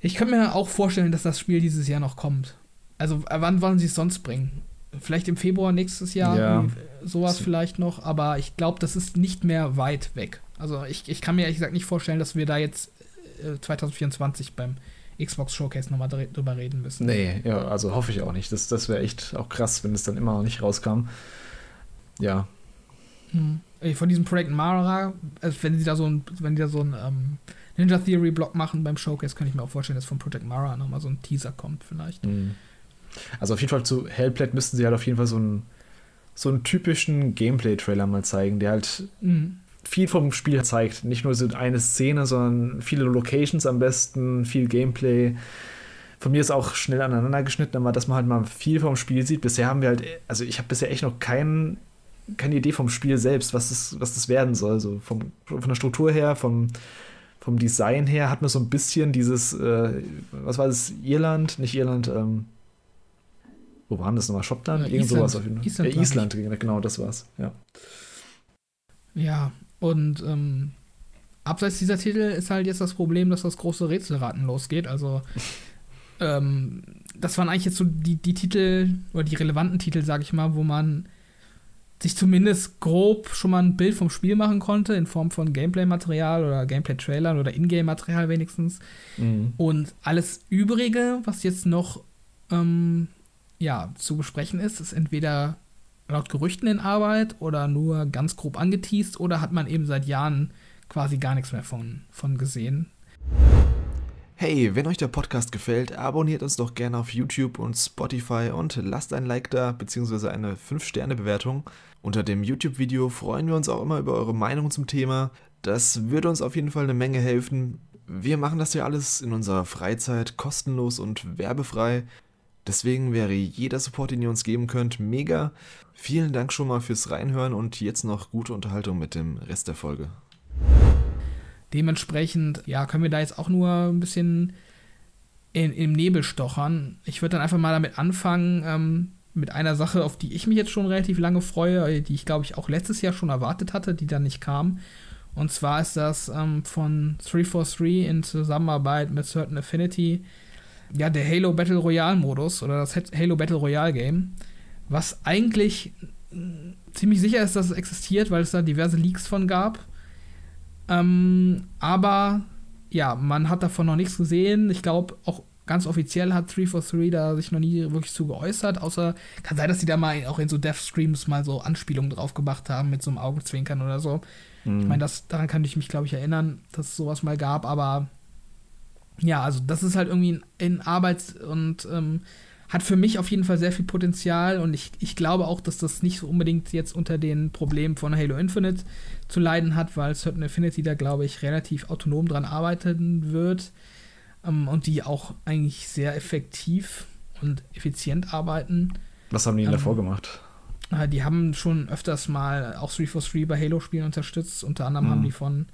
ich könnte mir auch vorstellen, dass das Spiel dieses Jahr noch kommt. Also, wann wollen sie es sonst bringen? Vielleicht im Februar nächstes Jahr, ja. sowas vielleicht noch, aber ich glaube, das ist nicht mehr weit weg. Also ich, ich kann mir ehrlich gesagt nicht vorstellen, dass wir da jetzt äh, 2024 beim Xbox Showcase nochmal drüber reden müssen. Nee, ja, also hoffe ich auch nicht. Das, das wäre echt auch krass, wenn es dann immer noch nicht rauskam. Ja. Hm. Von diesem Projekt Mara, also wenn sie da so ein, wenn die da so ein ähm, Ninja Theory Block machen beim Showcase, kann ich mir auch vorstellen, dass von Project Mara nochmal so ein Teaser kommt, vielleicht. Hm. Also auf jeden Fall zu Hellblade müssten sie halt auf jeden Fall so einen, so einen typischen Gameplay-Trailer mal zeigen, der halt mhm. Viel vom Spiel zeigt. Nicht nur so eine Szene, sondern viele Locations am besten, viel Gameplay. von mir ist auch schnell aneinander geschnitten, aber dass man halt mal viel vom Spiel sieht. Bisher haben wir halt, also ich habe bisher echt noch kein, keine Idee vom Spiel selbst, was das, was das werden soll. So vom, von der Struktur her, vom, vom Design her hat man so ein bisschen dieses, äh, was war das, Irland, nicht Irland, ähm, wo waren das nochmal? Schottland? Äh, Irgend Island. sowas auf jeden Fall. Island, ja, Island, genau, das war's. Ja. Ja, und ähm, abseits dieser Titel ist halt jetzt das Problem, dass das große Rätselraten losgeht. Also, ähm, das waren eigentlich jetzt so die, die Titel oder die relevanten Titel, sag ich mal, wo man sich zumindest grob schon mal ein Bild vom Spiel machen konnte, in Form von Gameplay-Material oder Gameplay-Trailern oder Ingame-Material wenigstens. Mhm. Und alles Übrige, was jetzt noch ähm, ja, zu besprechen ist, ist entweder laut Gerüchten in Arbeit oder nur ganz grob angeteased oder hat man eben seit Jahren quasi gar nichts mehr von, von gesehen. Hey, wenn euch der Podcast gefällt, abonniert uns doch gerne auf YouTube und Spotify und lasst ein Like da bzw. eine 5-Sterne-Bewertung. Unter dem YouTube-Video freuen wir uns auch immer über eure Meinung zum Thema. Das würde uns auf jeden Fall eine Menge helfen. Wir machen das ja alles in unserer Freizeit kostenlos und werbefrei. Deswegen wäre jeder Support, den ihr uns geben könnt, mega. Vielen Dank schon mal fürs Reinhören und jetzt noch gute Unterhaltung mit dem Rest der Folge. Dementsprechend, ja, können wir da jetzt auch nur ein bisschen in, im Nebel stochern. Ich würde dann einfach mal damit anfangen, ähm, mit einer Sache, auf die ich mich jetzt schon relativ lange freue, die ich glaube ich auch letztes Jahr schon erwartet hatte, die dann nicht kam. Und zwar ist das ähm, von 343 in Zusammenarbeit mit Certain Affinity, ja, der Halo Battle Royale Modus oder das Halo Battle Royale Game, was eigentlich ziemlich sicher ist, dass es existiert, weil es da diverse Leaks von gab. Ähm, aber ja, man hat davon noch nichts gesehen. Ich glaube, auch ganz offiziell hat 343 da sich noch nie wirklich zu geäußert, außer kann sein, dass die da mal auch in so Death-Streams mal so Anspielungen drauf gemacht haben mit so einem Augenzwinkern oder so. Mhm. Ich meine, daran kann ich mich, glaube ich, erinnern, dass es sowas mal gab, aber ja, also das ist halt irgendwie in Arbeit und ähm, hat für mich auf jeden Fall sehr viel Potenzial und ich, ich glaube auch, dass das nicht so unbedingt jetzt unter den Problemen von Halo Infinite zu leiden hat, weil Certain Affinity da, glaube ich, relativ autonom dran arbeiten wird ähm, und die auch eigentlich sehr effektiv und effizient arbeiten. Was haben die denn Ähm, davor gemacht? Äh, Die haben schon öfters mal auch 343 bei Halo-Spielen unterstützt. Unter anderem Mhm. haben die von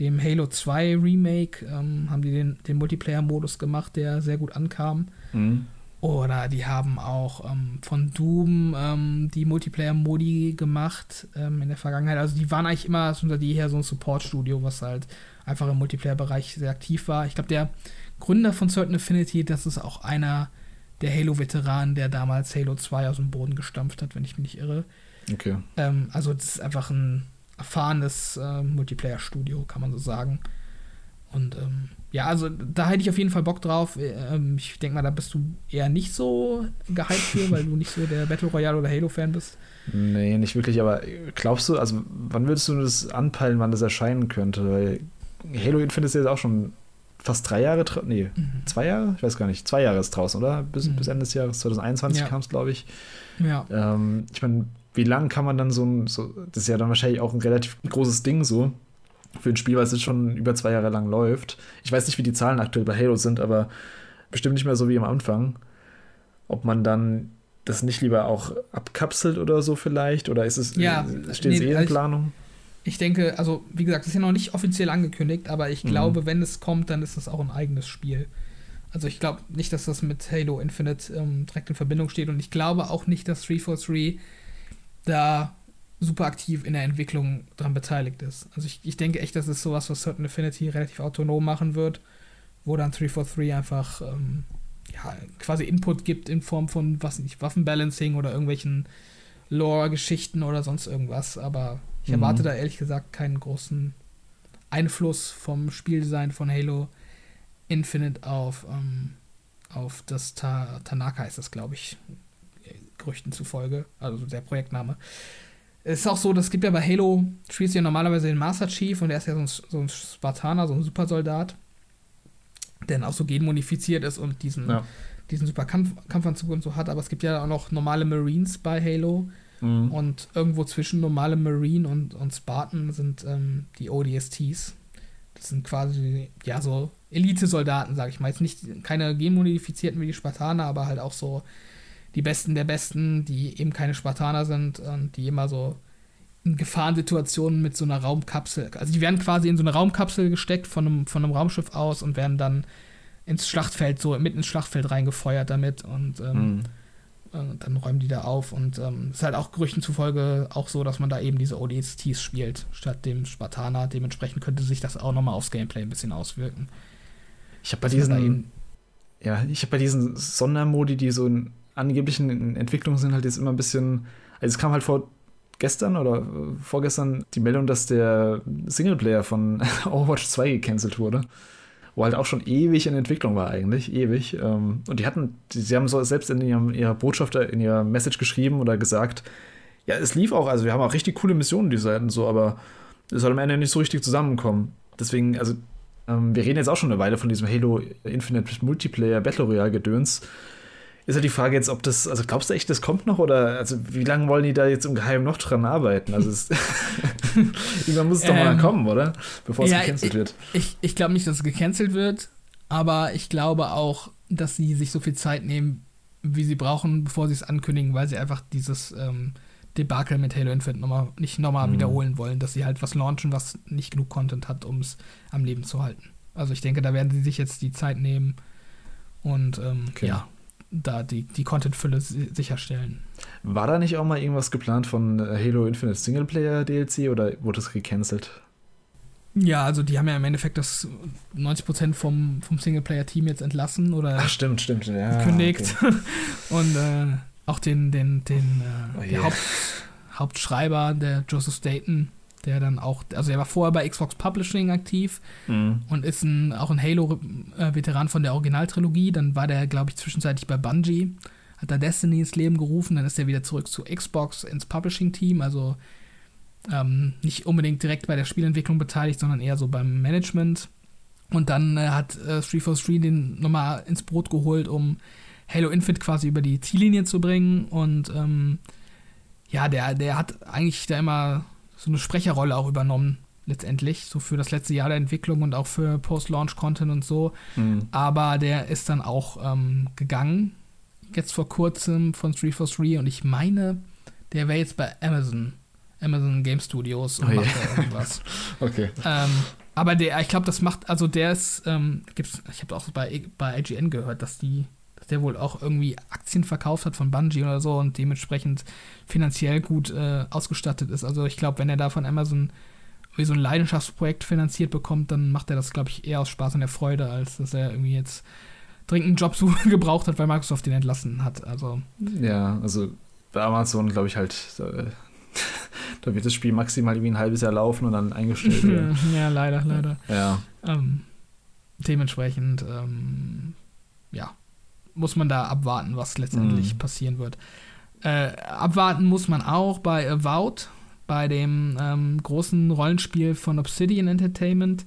dem Halo 2 Remake, ähm, haben die den, den Multiplayer-Modus gemacht, der sehr gut ankam. Mhm. Oder die haben auch ähm, von Doom ähm, die Multiplayer-Modi gemacht ähm, in der Vergangenheit. Also die waren eigentlich immer unter die her so ein Support-Studio, was halt einfach im Multiplayer-Bereich sehr aktiv war. Ich glaube, der Gründer von Certain Affinity, das ist auch einer der Halo-Veteranen, der damals Halo 2 aus dem Boden gestampft hat, wenn ich mich nicht irre. Okay. Ähm, also das ist einfach ein erfahrenes äh, Multiplayer-Studio, kann man so sagen. Und ähm, ja, also da hätte ich auf jeden Fall Bock drauf. Ähm, ich denke mal, da bist du eher nicht so gehypt für, weil du nicht so der Battle Royale oder Halo-Fan bist. Nee, nicht wirklich, aber glaubst du, also wann würdest du das anpeilen, wann das erscheinen könnte? Weil Halo Infinite ist jetzt auch schon fast drei Jahre, nee, zwei Jahre? Ich weiß gar nicht. Zwei Jahre ist draußen, oder? Bis, Mhm. bis Ende des Jahres, 2021 Ja. kam es, glaube ich. Ja. Ähm, ich meine, wie lang kann man dann so ein, so, das ist ja dann wahrscheinlich auch ein relativ großes Ding so, für ein Spiel, was jetzt schon über zwei Jahre lang läuft. Ich weiß nicht, wie die Zahlen aktuell bei Halo sind, aber bestimmt nicht mehr so wie am Anfang. Ob man dann das nicht lieber auch abkapselt oder so vielleicht? Oder ist es, Ja, steht es nee, eh in ich- Planung? Ich denke, also wie gesagt, das ist ja noch nicht offiziell angekündigt, aber ich Mhm. glaube, wenn es kommt, dann ist das auch ein eigenes Spiel. Also ich glaube nicht, dass das mit Halo Infinite ähm, direkt in Verbindung steht und ich glaube auch nicht, dass 343 da super aktiv in der Entwicklung dran beteiligt ist. Also ich, ich denke echt, das ist sowas, was Certain Affinity relativ autonom machen wird, wo dann 343 einfach ähm, ja, quasi Input gibt in Form von, was nicht, Waffenbalancing oder irgendwelchen Lore-Geschichten oder sonst irgendwas, aber ich Mhm. erwarte da ehrlich gesagt keinen großen Einfluss vom Spieldesign von Halo Infinite auf, ähm, auf das Ta Tanaka ist das, glaube ich, Gerüchten zufolge, also der Projektname. Es ist auch so, das gibt ja bei Halo, spielst du ja normalerweise den Master Chief und der ist ja so ein, so ein Spartaner, so ein Supersoldat, der dann auch so genmodifiziert ist und diesen, Ja. diesen super Kampf Kampfanzug und so hat, aber es gibt ja auch noch normale Marines bei Halo, Mhm. und irgendwo zwischen normale Marine und, und Spartan sind ähm, die ODSTs. Das sind quasi, ja, so Elite-Soldaten, sag ich mal. Jetzt nicht keine genmodifizierten wie die Spartaner, aber halt auch so die Besten der Besten, die eben keine Spartaner sind und die immer so in Gefahrensituationen mit so einer Raumkapsel, also die werden quasi in so eine Raumkapsel gesteckt von einem, von einem Raumschiff aus und werden dann ins Schlachtfeld, so mitten ins Schlachtfeld reingefeuert damit und ähm, mhm. äh, dann räumen die da auf und ähm, ist halt auch Gerüchten zufolge auch so, dass man da eben diese ODSTs spielt, statt dem Spartaner. Dementsprechend könnte sich das auch nochmal aufs Gameplay ein bisschen auswirken. Ich habe bei diesen, ja, ich habe bei diesen Sondermodi, die so in angeblichen Entwicklungen sind, halt jetzt immer ein bisschen, also es kam halt vor gestern oder äh, vorgestern die Meldung, dass der Singleplayer von Overwatch 2 gecancelt wurde wo halt auch schon ewig in Entwicklung war eigentlich, ewig. Ähm, und die hatten, sie haben so selbst in ihrem, ihrer Botschaft, in ihrer Message geschrieben oder gesagt, ja, es lief auch, also wir haben auch richtig coole Missionen, die Seiten so, aber es soll am Ende nicht so richtig zusammenkommen. Deswegen, also ähm, wir reden jetzt auch schon eine Weile von diesem Halo Infinite Multiplayer Battle Royale Gedöns ist halt die Frage jetzt, ob das, also glaubst du echt, das kommt noch oder also wie lange wollen die da jetzt im Geheimen noch dran arbeiten? Also es, irgendwann muss es doch ähm, mal kommen, oder? Bevor es ja, gecancelt wird. Ich, ich glaube nicht, dass es gecancelt wird, aber ich glaube auch, dass sie sich so viel Zeit nehmen, wie sie brauchen, bevor sie es ankündigen, weil sie einfach dieses ähm, Debakel mit Halo Infinite nochmal, nicht nochmal mhm. wiederholen wollen, dass sie halt was launchen, was nicht genug Content hat, um es am Leben zu halten. Also ich denke, da werden sie sich jetzt die Zeit nehmen und ähm, okay. ja, da die, die Content-Fülle sicherstellen. War da nicht auch mal irgendwas geplant von äh, Halo Infinite Singleplayer DLC oder wurde es gecancelt? Ja, also die haben ja im Endeffekt das 90% vom, vom Singleplayer-Team jetzt entlassen oder Ach, stimmt, stimmt, ja, gekündigt. Okay. Und äh, auch den, den, den äh, oh, yeah. Haupt, Hauptschreiber, der Joseph Staten, der dann auch, also er war vorher bei Xbox Publishing aktiv mhm. und ist ein, auch ein Halo-Veteran von der Originaltrilogie. Dann war der, glaube ich, zwischenzeitlich bei Bungie, hat da Destiny ins Leben gerufen, dann ist er wieder zurück zu Xbox ins Publishing-Team, also ähm, nicht unbedingt direkt bei der Spielentwicklung beteiligt, sondern eher so beim Management. Und dann äh, hat äh, 343 den nochmal ins Brot geholt, um Halo Infinite quasi über die Ziellinie zu bringen. Und ähm, ja, der, der hat eigentlich da immer so eine Sprecherrolle auch übernommen, letztendlich, so für das letzte Jahr der Entwicklung und auch für Post-Launch-Content und so. Mhm. Aber der ist dann auch ähm, gegangen, jetzt vor kurzem von 343 und ich meine, der wäre jetzt bei Amazon, Amazon Game Studios und oh, macht yeah. irgendwas. okay. Ähm, aber der, ich glaube, das macht, also der ist, ähm, gibt's, ich habe auch bei, bei IGN gehört, dass die der wohl auch irgendwie Aktien verkauft hat von Bungie oder so und dementsprechend finanziell gut äh, ausgestattet ist. Also ich glaube, wenn er da von Amazon wie so ein Leidenschaftsprojekt finanziert bekommt, dann macht er das, glaube ich, eher aus Spaß und der Freude, als dass er irgendwie jetzt dringend einen Job gebraucht hat, weil Microsoft ihn entlassen hat. Also ja, also bei Amazon glaube ich halt, da, da, wird das Spiel maximal irgendwie ein halbes Jahr laufen und dann eingestellt werden. ja, leider, leider. Ja. Ähm, dementsprechend, ähm, ja, muss man da abwarten, was letztendlich mhm. passieren wird. Äh, abwarten muss man auch bei Avowed, bei dem ähm, großen Rollenspiel von Obsidian Entertainment,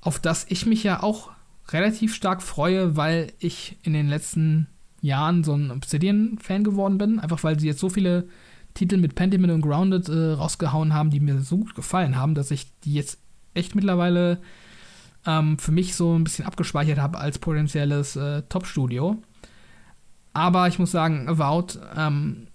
auf das ich mich ja auch relativ stark freue, weil ich in den letzten Jahren so ein Obsidian-Fan geworden bin. Einfach weil sie jetzt so viele Titel mit Pentiment und Grounded äh, rausgehauen haben, die mir so gut gefallen haben, dass ich die jetzt echt mittlerweile ähm, für mich so ein bisschen abgespeichert habe als potenzielles äh, Top-Studio. Aber ich muss sagen, Avowed, ähm,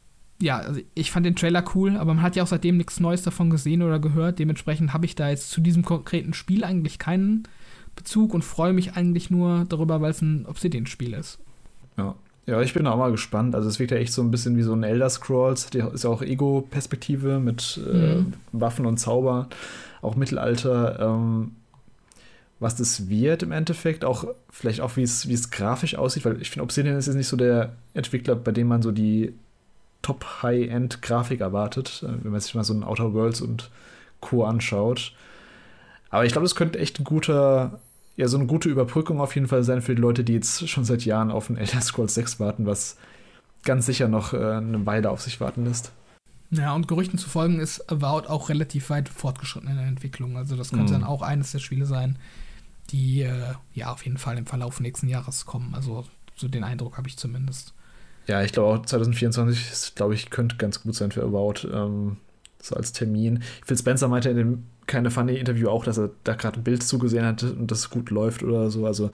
ja, also ich fand den Trailer cool, aber man hat ja auch seitdem nichts Neues davon gesehen oder gehört. Dementsprechend habe ich da jetzt zu diesem konkreten Spiel eigentlich keinen Bezug und freue mich eigentlich nur darüber, weil es ein Obsidian-Spiel ist. Ja. Ja, ich bin auch mal gespannt. Also es wirkt ja echt so ein bisschen wie so ein Elder Scrolls. Der ist ja auch Ego-Perspektive mit äh, mhm. Waffen und Zauber, auch Mittelalter. Ähm, was das wird im Endeffekt, auch vielleicht auch wie es, wie es grafisch aussieht, weil ich finde, Obsidian ist jetzt nicht so der Entwickler, bei dem man so die Top-High-End-Grafik erwartet, äh, wenn man sich mal so ein Outer Worlds und Co. anschaut. Aber ich glaube, das könnte echt ein guter, ja, so eine gute Überbrückung auf jeden Fall sein für die Leute, die jetzt schon seit Jahren auf ein Elder Scrolls 6 warten, was ganz sicher noch äh, eine Weile auf sich warten lässt. Ja, und Gerüchten zu folgen ist Avowed auch relativ weit fortgeschritten in der Entwicklung. Also das könnte mhm. dann auch eines der Spiele sein, die äh, ja auf jeden Fall im Verlauf nächsten Jahres kommen. Also so den Eindruck habe ich zumindest. Ja, ich glaube auch 2024, glaube ich, könnte ganz gut sein für About. Ähm, so als Termin. Phil Spencer meinte in dem keine funny Interview auch, dass er da gerade ein Bild zugesehen hat und das gut läuft oder so. Also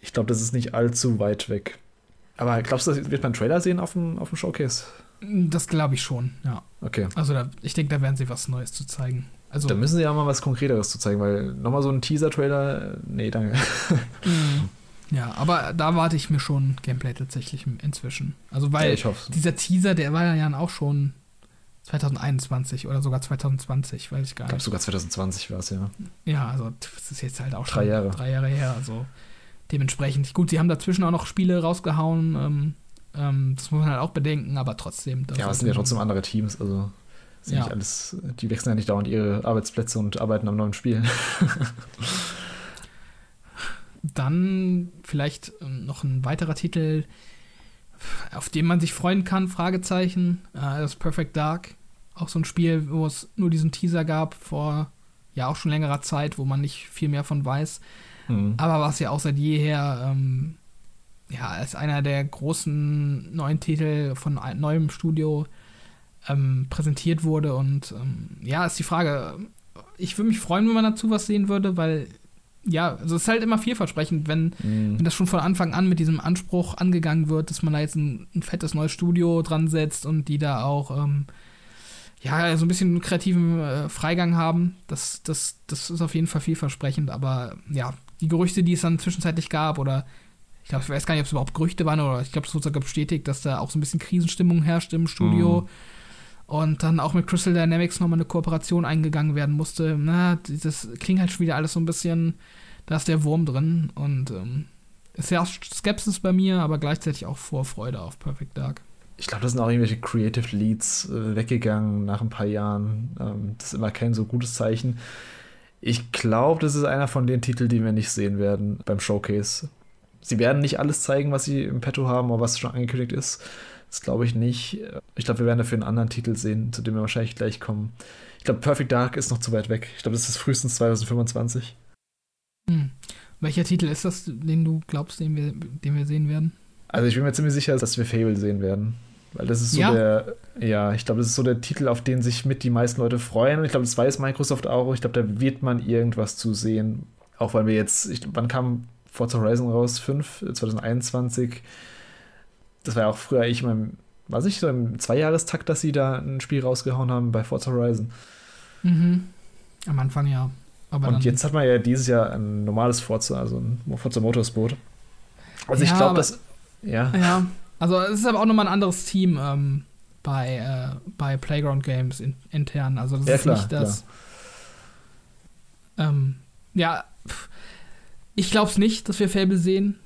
ich glaube, das ist nicht allzu weit weg. Aber glaubst du, wird man einen Trailer sehen auf dem, auf dem Showcase? Das glaube ich schon, ja. Okay. Also da, ich denke, da werden sie was Neues zu zeigen. Also, da müssen sie ja mal was Konkreteres zu zeigen, weil nochmal so ein Teaser-Trailer, nee, danke. Ja, aber da warte ich mir schon Gameplay tatsächlich inzwischen. Also weil ja, dieser Teaser, der war ja dann auch schon 2021 oder sogar 2020, weiß ich gar nicht. Ich glaube sogar 2020 war es, ja. Ja, also das ist jetzt halt auch drei schon Jahre. drei Jahre her. Also dementsprechend. Gut, sie haben dazwischen auch noch Spiele rausgehauen. Ähm, ähm, das muss man halt auch bedenken, aber trotzdem. Ja, es sind ja trotzdem andere Teams, also ja. nicht alles, die wechseln ja nicht dauernd ihre Arbeitsplätze und arbeiten am neuen Spiel. Dann vielleicht ähm, noch ein weiterer Titel, auf den man sich freuen kann, Fragezeichen, äh, das Perfect Dark. Auch so ein Spiel, wo es nur diesen Teaser gab vor ja auch schon längerer Zeit, wo man nicht viel mehr von weiß. Mhm. Aber was ja auch seit jeher ähm, ja, als einer der großen neuen Titel von neuem Studio ähm, präsentiert wurde. Und ähm, ja, ist die Frage, ich würde mich freuen, wenn man dazu was sehen würde, weil ja, also es ist halt immer vielversprechend, wenn, mhm. wenn das schon von Anfang an mit diesem Anspruch angegangen wird, dass man da jetzt ein, ein fettes neues Studio dran setzt und die da auch ähm, ja, so ein bisschen kreativen äh, Freigang haben. Das, das, das ist auf jeden Fall vielversprechend, aber ja, die Gerüchte, die es dann zwischenzeitlich gab, oder ich glaube, ich weiß gar nicht, ob es überhaupt Gerüchte waren, oder ich glaube, es wurde sogar bestätigt, dass da auch so ein bisschen Krisenstimmung herrscht im Studio. Mhm. Und dann auch mit Crystal Dynamics nochmal eine Kooperation eingegangen werden musste. Na, das klingt halt schon wieder alles so ein bisschen, da ist der Wurm drin. Und ähm, ist ja Skepsis bei mir, aber gleichzeitig auch Vorfreude auf Perfect Dark. Ich glaube, da sind auch irgendwelche Creative Leads äh, weggegangen nach ein paar Jahren. Ähm, das ist immer kein so gutes Zeichen. Ich glaube, das ist einer von den Titeln, die wir nicht sehen werden beim Showcase. Sie werden nicht alles zeigen, was sie im Petto haben oder was schon angekündigt ist. Das glaube ich nicht. Ich glaube, wir werden dafür einen anderen Titel sehen, zu dem wir wahrscheinlich gleich kommen. Ich glaube, Perfect Dark ist noch zu weit weg. Ich glaube, das ist frühestens 2025. Hm. Welcher Titel ist das, den du glaubst, den wir, den wir sehen werden? Also ich bin mir ziemlich sicher, dass wir Fable sehen werden. Weil das ist so ja? der, ja, ich glaube, das ist so der Titel, auf den sich mit die meisten Leute freuen. Und ich glaube, das weiß Microsoft auch. Ich glaube, da wird man irgendwas zu sehen. Auch weil wir jetzt, ich, wann kam Forza Horizon raus? 5, 2021 das war ja auch früher ich mein, weiß ich, so im Zweijahrestakt, dass sie da ein Spiel rausgehauen haben bei Forza Horizon. Mhm. Am Anfang ja. Aber und jetzt hat man ja dieses Jahr ein normales Forza, also ein Forza Motorsport. Also ja, ich glaube, dass. Ja. Ja, also es ist aber auch nochmal ein anderes Team ähm, bei, äh, bei Playground Games in, intern. Also das ja, ist klar, nicht das. Ähm, ja, ich glaube es nicht, dass wir Fable sehen.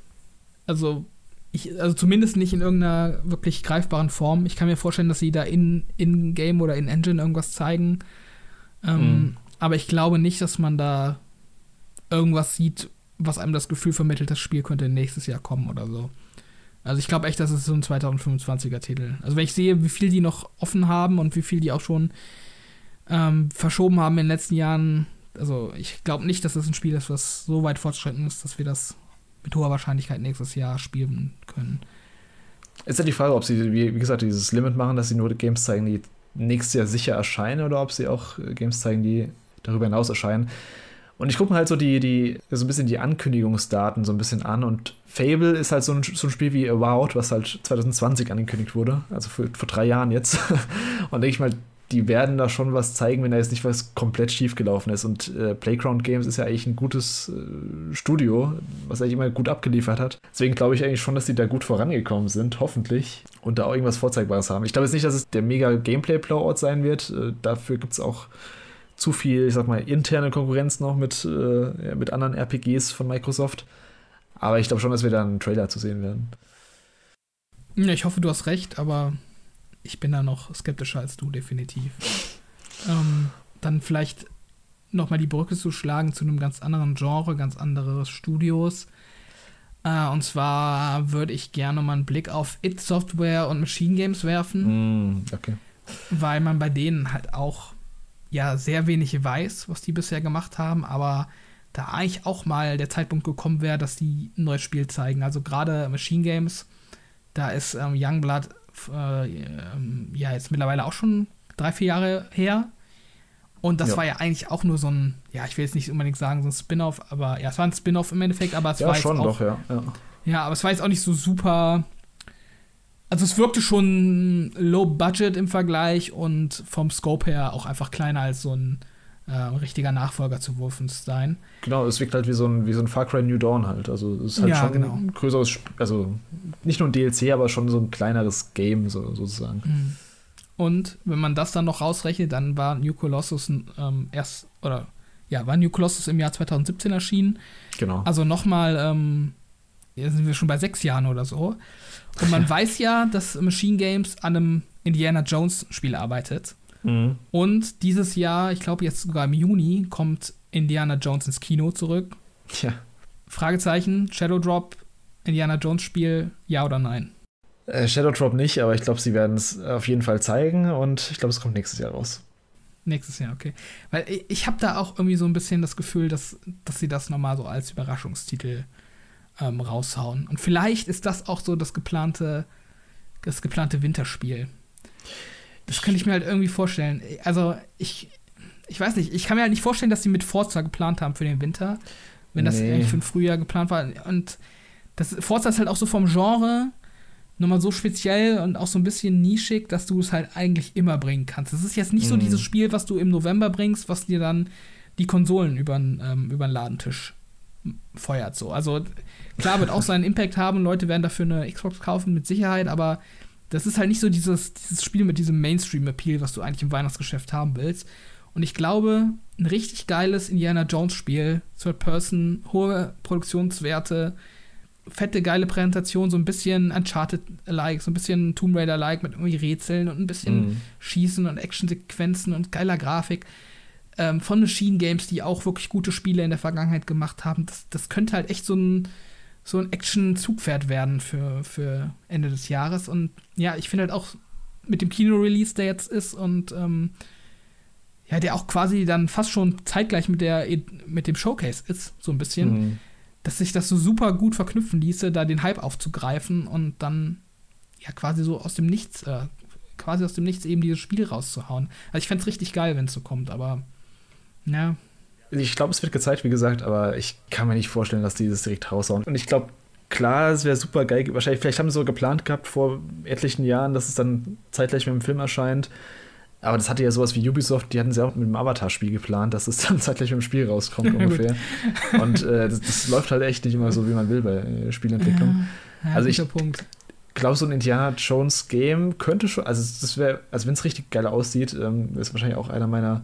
Also ich, also zumindest nicht in irgendeiner wirklich greifbaren Form. Ich kann mir vorstellen, dass sie da in, in Game oder in Engine irgendwas zeigen. Ähm, mhm. Aber ich glaube nicht, dass man da irgendwas sieht, was einem das Gefühl vermittelt, das Spiel könnte nächstes Jahr kommen oder so. Also ich glaube echt, das ist so ein 2025er Titel. Also wenn ich sehe, wie viel die noch offen haben und wie viel die auch schon ähm, verschoben haben in den letzten Jahren, also ich glaube nicht, dass das ein Spiel ist, was so weit fortschritten ist, dass wir das mit hoher Wahrscheinlichkeit nächstes Jahr spielen können. Ist ja die Frage, ob sie, wie, wie gesagt, dieses Limit machen, dass sie nur Games zeigen, die nächstes Jahr sicher erscheinen, oder ob sie auch äh, Games zeigen, die darüber hinaus erscheinen. Und ich gucke mir halt so die, die, so ein bisschen die Ankündigungsdaten so ein bisschen an und Fable ist halt so ein, so ein Spiel wie Avowed, was halt 2020 angekündigt wurde, also vor, vor drei Jahren jetzt. und denke ich mal, die werden da schon was zeigen, wenn da jetzt nicht was komplett schief gelaufen ist. Und äh, Playground Games ist ja eigentlich ein gutes äh, Studio, was eigentlich immer gut abgeliefert hat. Deswegen glaube ich eigentlich schon, dass die da gut vorangekommen sind, hoffentlich. Und da auch irgendwas Vorzeigbares haben. Ich glaube jetzt nicht, dass es der mega Gameplay-Blowout sein wird. Äh, dafür gibt es auch zu viel, ich sag mal, interne Konkurrenz noch mit, äh, ja, mit anderen RPGs von Microsoft. Aber ich glaube schon, dass wir da einen Trailer zu sehen werden. Ja, ich hoffe, du hast recht, aber ich bin da noch skeptischer als du, definitiv. ähm, dann vielleicht nochmal die Brücke zu schlagen zu einem ganz anderen Genre, ganz anderes Studios. Äh, und zwar würde ich gerne mal einen Blick auf It Software und Machine Games werfen. Mm, okay. Weil man bei denen halt auch ja sehr wenig weiß, was die bisher gemacht haben, aber da eigentlich auch mal der Zeitpunkt gekommen wäre, dass die ein neues Spiel zeigen. Also gerade Machine Games, da ist ähm, Youngblood äh, ja jetzt mittlerweile auch schon drei, vier Jahre her. Und das Ja. war ja eigentlich auch nur so ein, ja, ich will jetzt nicht unbedingt sagen, so ein Spin-off, aber ja, es war ein Spin-off im Endeffekt, aber es Ja, war jetzt schon auch, doch, ja. ja. Ja, aber es war jetzt auch nicht so super. Also es wirkte schon low budget im Vergleich und vom Scope her auch einfach kleiner als so ein äh, richtiger Nachfolger zu Wolfenstein. Genau, es wirkt halt wie so ein, wie so ein Far Cry New Dawn halt. Also es ist halt Ja, schon genau. ein größeres, Sp- also nicht nur ein DLC, aber schon so ein kleineres Game so, sozusagen. Mhm. Und wenn man das dann noch rausrechnet, dann war New Colossus ähm, erst, oder ja, war New Colossus im Jahr 2017 erschienen. Genau. Also nochmal, ähm, jetzt sind wir schon bei sechs Jahren oder so. Und man weiß ja, dass Machine Games an einem Indiana Jones Spiel arbeitet. Mhm. Und dieses Jahr, ich glaube jetzt sogar im Juni, kommt Indiana Jones ins Kino zurück. Ja. Fragezeichen, Shadow Drop, Indiana Jones Spiel, ja oder nein? Äh, Shadow Drop nicht, aber ich glaube, sie werden es auf jeden Fall zeigen und ich glaube, es kommt nächstes Jahr raus. Nächstes Jahr, okay. Weil ich, ich habe da auch irgendwie so ein bisschen das Gefühl, dass, dass sie das nochmal so als Überraschungstitel ähm, raushauen. Und vielleicht ist das auch so das geplante, das geplante Winterspiel. Das könnte ich mir halt irgendwie vorstellen. Also ich, ich weiß nicht, ich kann mir halt nicht vorstellen, dass sie mit Forza geplant haben für den Winter, wenn das Nee. eigentlich für den Frühjahr geplant war. Und das Forza ist halt auch so vom Genre nochmal so speziell und auch so ein bisschen nischig, dass du es halt eigentlich immer bringen kannst. Es ist jetzt nicht so Mhm. dieses Spiel, was du im November bringst, was dir dann die Konsolen über ähm, den Ladentisch feuert. So. Also klar wird auch seinen Impact haben, Leute werden dafür eine Xbox kaufen, mit Sicherheit, aber das ist halt nicht so dieses, dieses Spiel mit diesem Mainstream-Appeal, was du eigentlich im Weihnachtsgeschäft haben willst. Und ich glaube, ein richtig geiles Indiana Jones-Spiel, Third Person, hohe Produktionswerte, fette, geile Präsentation, so ein bisschen Uncharted-like, so ein bisschen Tomb Raider-like mit irgendwie Rätseln und ein bisschen Mhm. Schießen und Actionsequenzen und geiler Grafik. Ähm, von Machine Games, die auch wirklich gute Spiele in der Vergangenheit gemacht haben. Das, das könnte halt echt so ein, so ein Action-Zugpferd werden für, für Ende des Jahres. Und ja, ich finde halt auch mit dem Kino-Release, der jetzt ist und ähm, ja, der auch quasi dann fast schon zeitgleich mit, der, mit dem Showcase ist, so ein bisschen Mhm. dass sich das so super gut verknüpfen ließe, da den Hype aufzugreifen und dann ja quasi so aus dem Nichts, äh, quasi aus dem Nichts eben dieses Spiel rauszuhauen. Also ich fände es richtig geil, wenn es so kommt, aber ja, Ich glaube, es wird gezeigt, wie gesagt, aber ich kann mir nicht vorstellen, dass die das direkt raushauen. Und ich glaube, klar, es wäre super geil. Wahrscheinlich, vielleicht haben sie so geplant gehabt vor etlichen Jahren, dass es dann zeitgleich mit dem Film erscheint. Aber das hatte ja sowas wie Ubisoft, die hatten es ja auch mit dem Avatar-Spiel geplant, dass es dann zeitgleich mit dem Spiel rauskommt ungefähr. Und äh, das, das läuft halt echt nicht immer so, wie man will bei äh, Spielentwicklung. ja Also. Ich glaube, so ein Indiana Jones Game könnte schon, also das wäre, also wenn es richtig geil aussieht, ähm, ist wahrscheinlich auch einer meiner,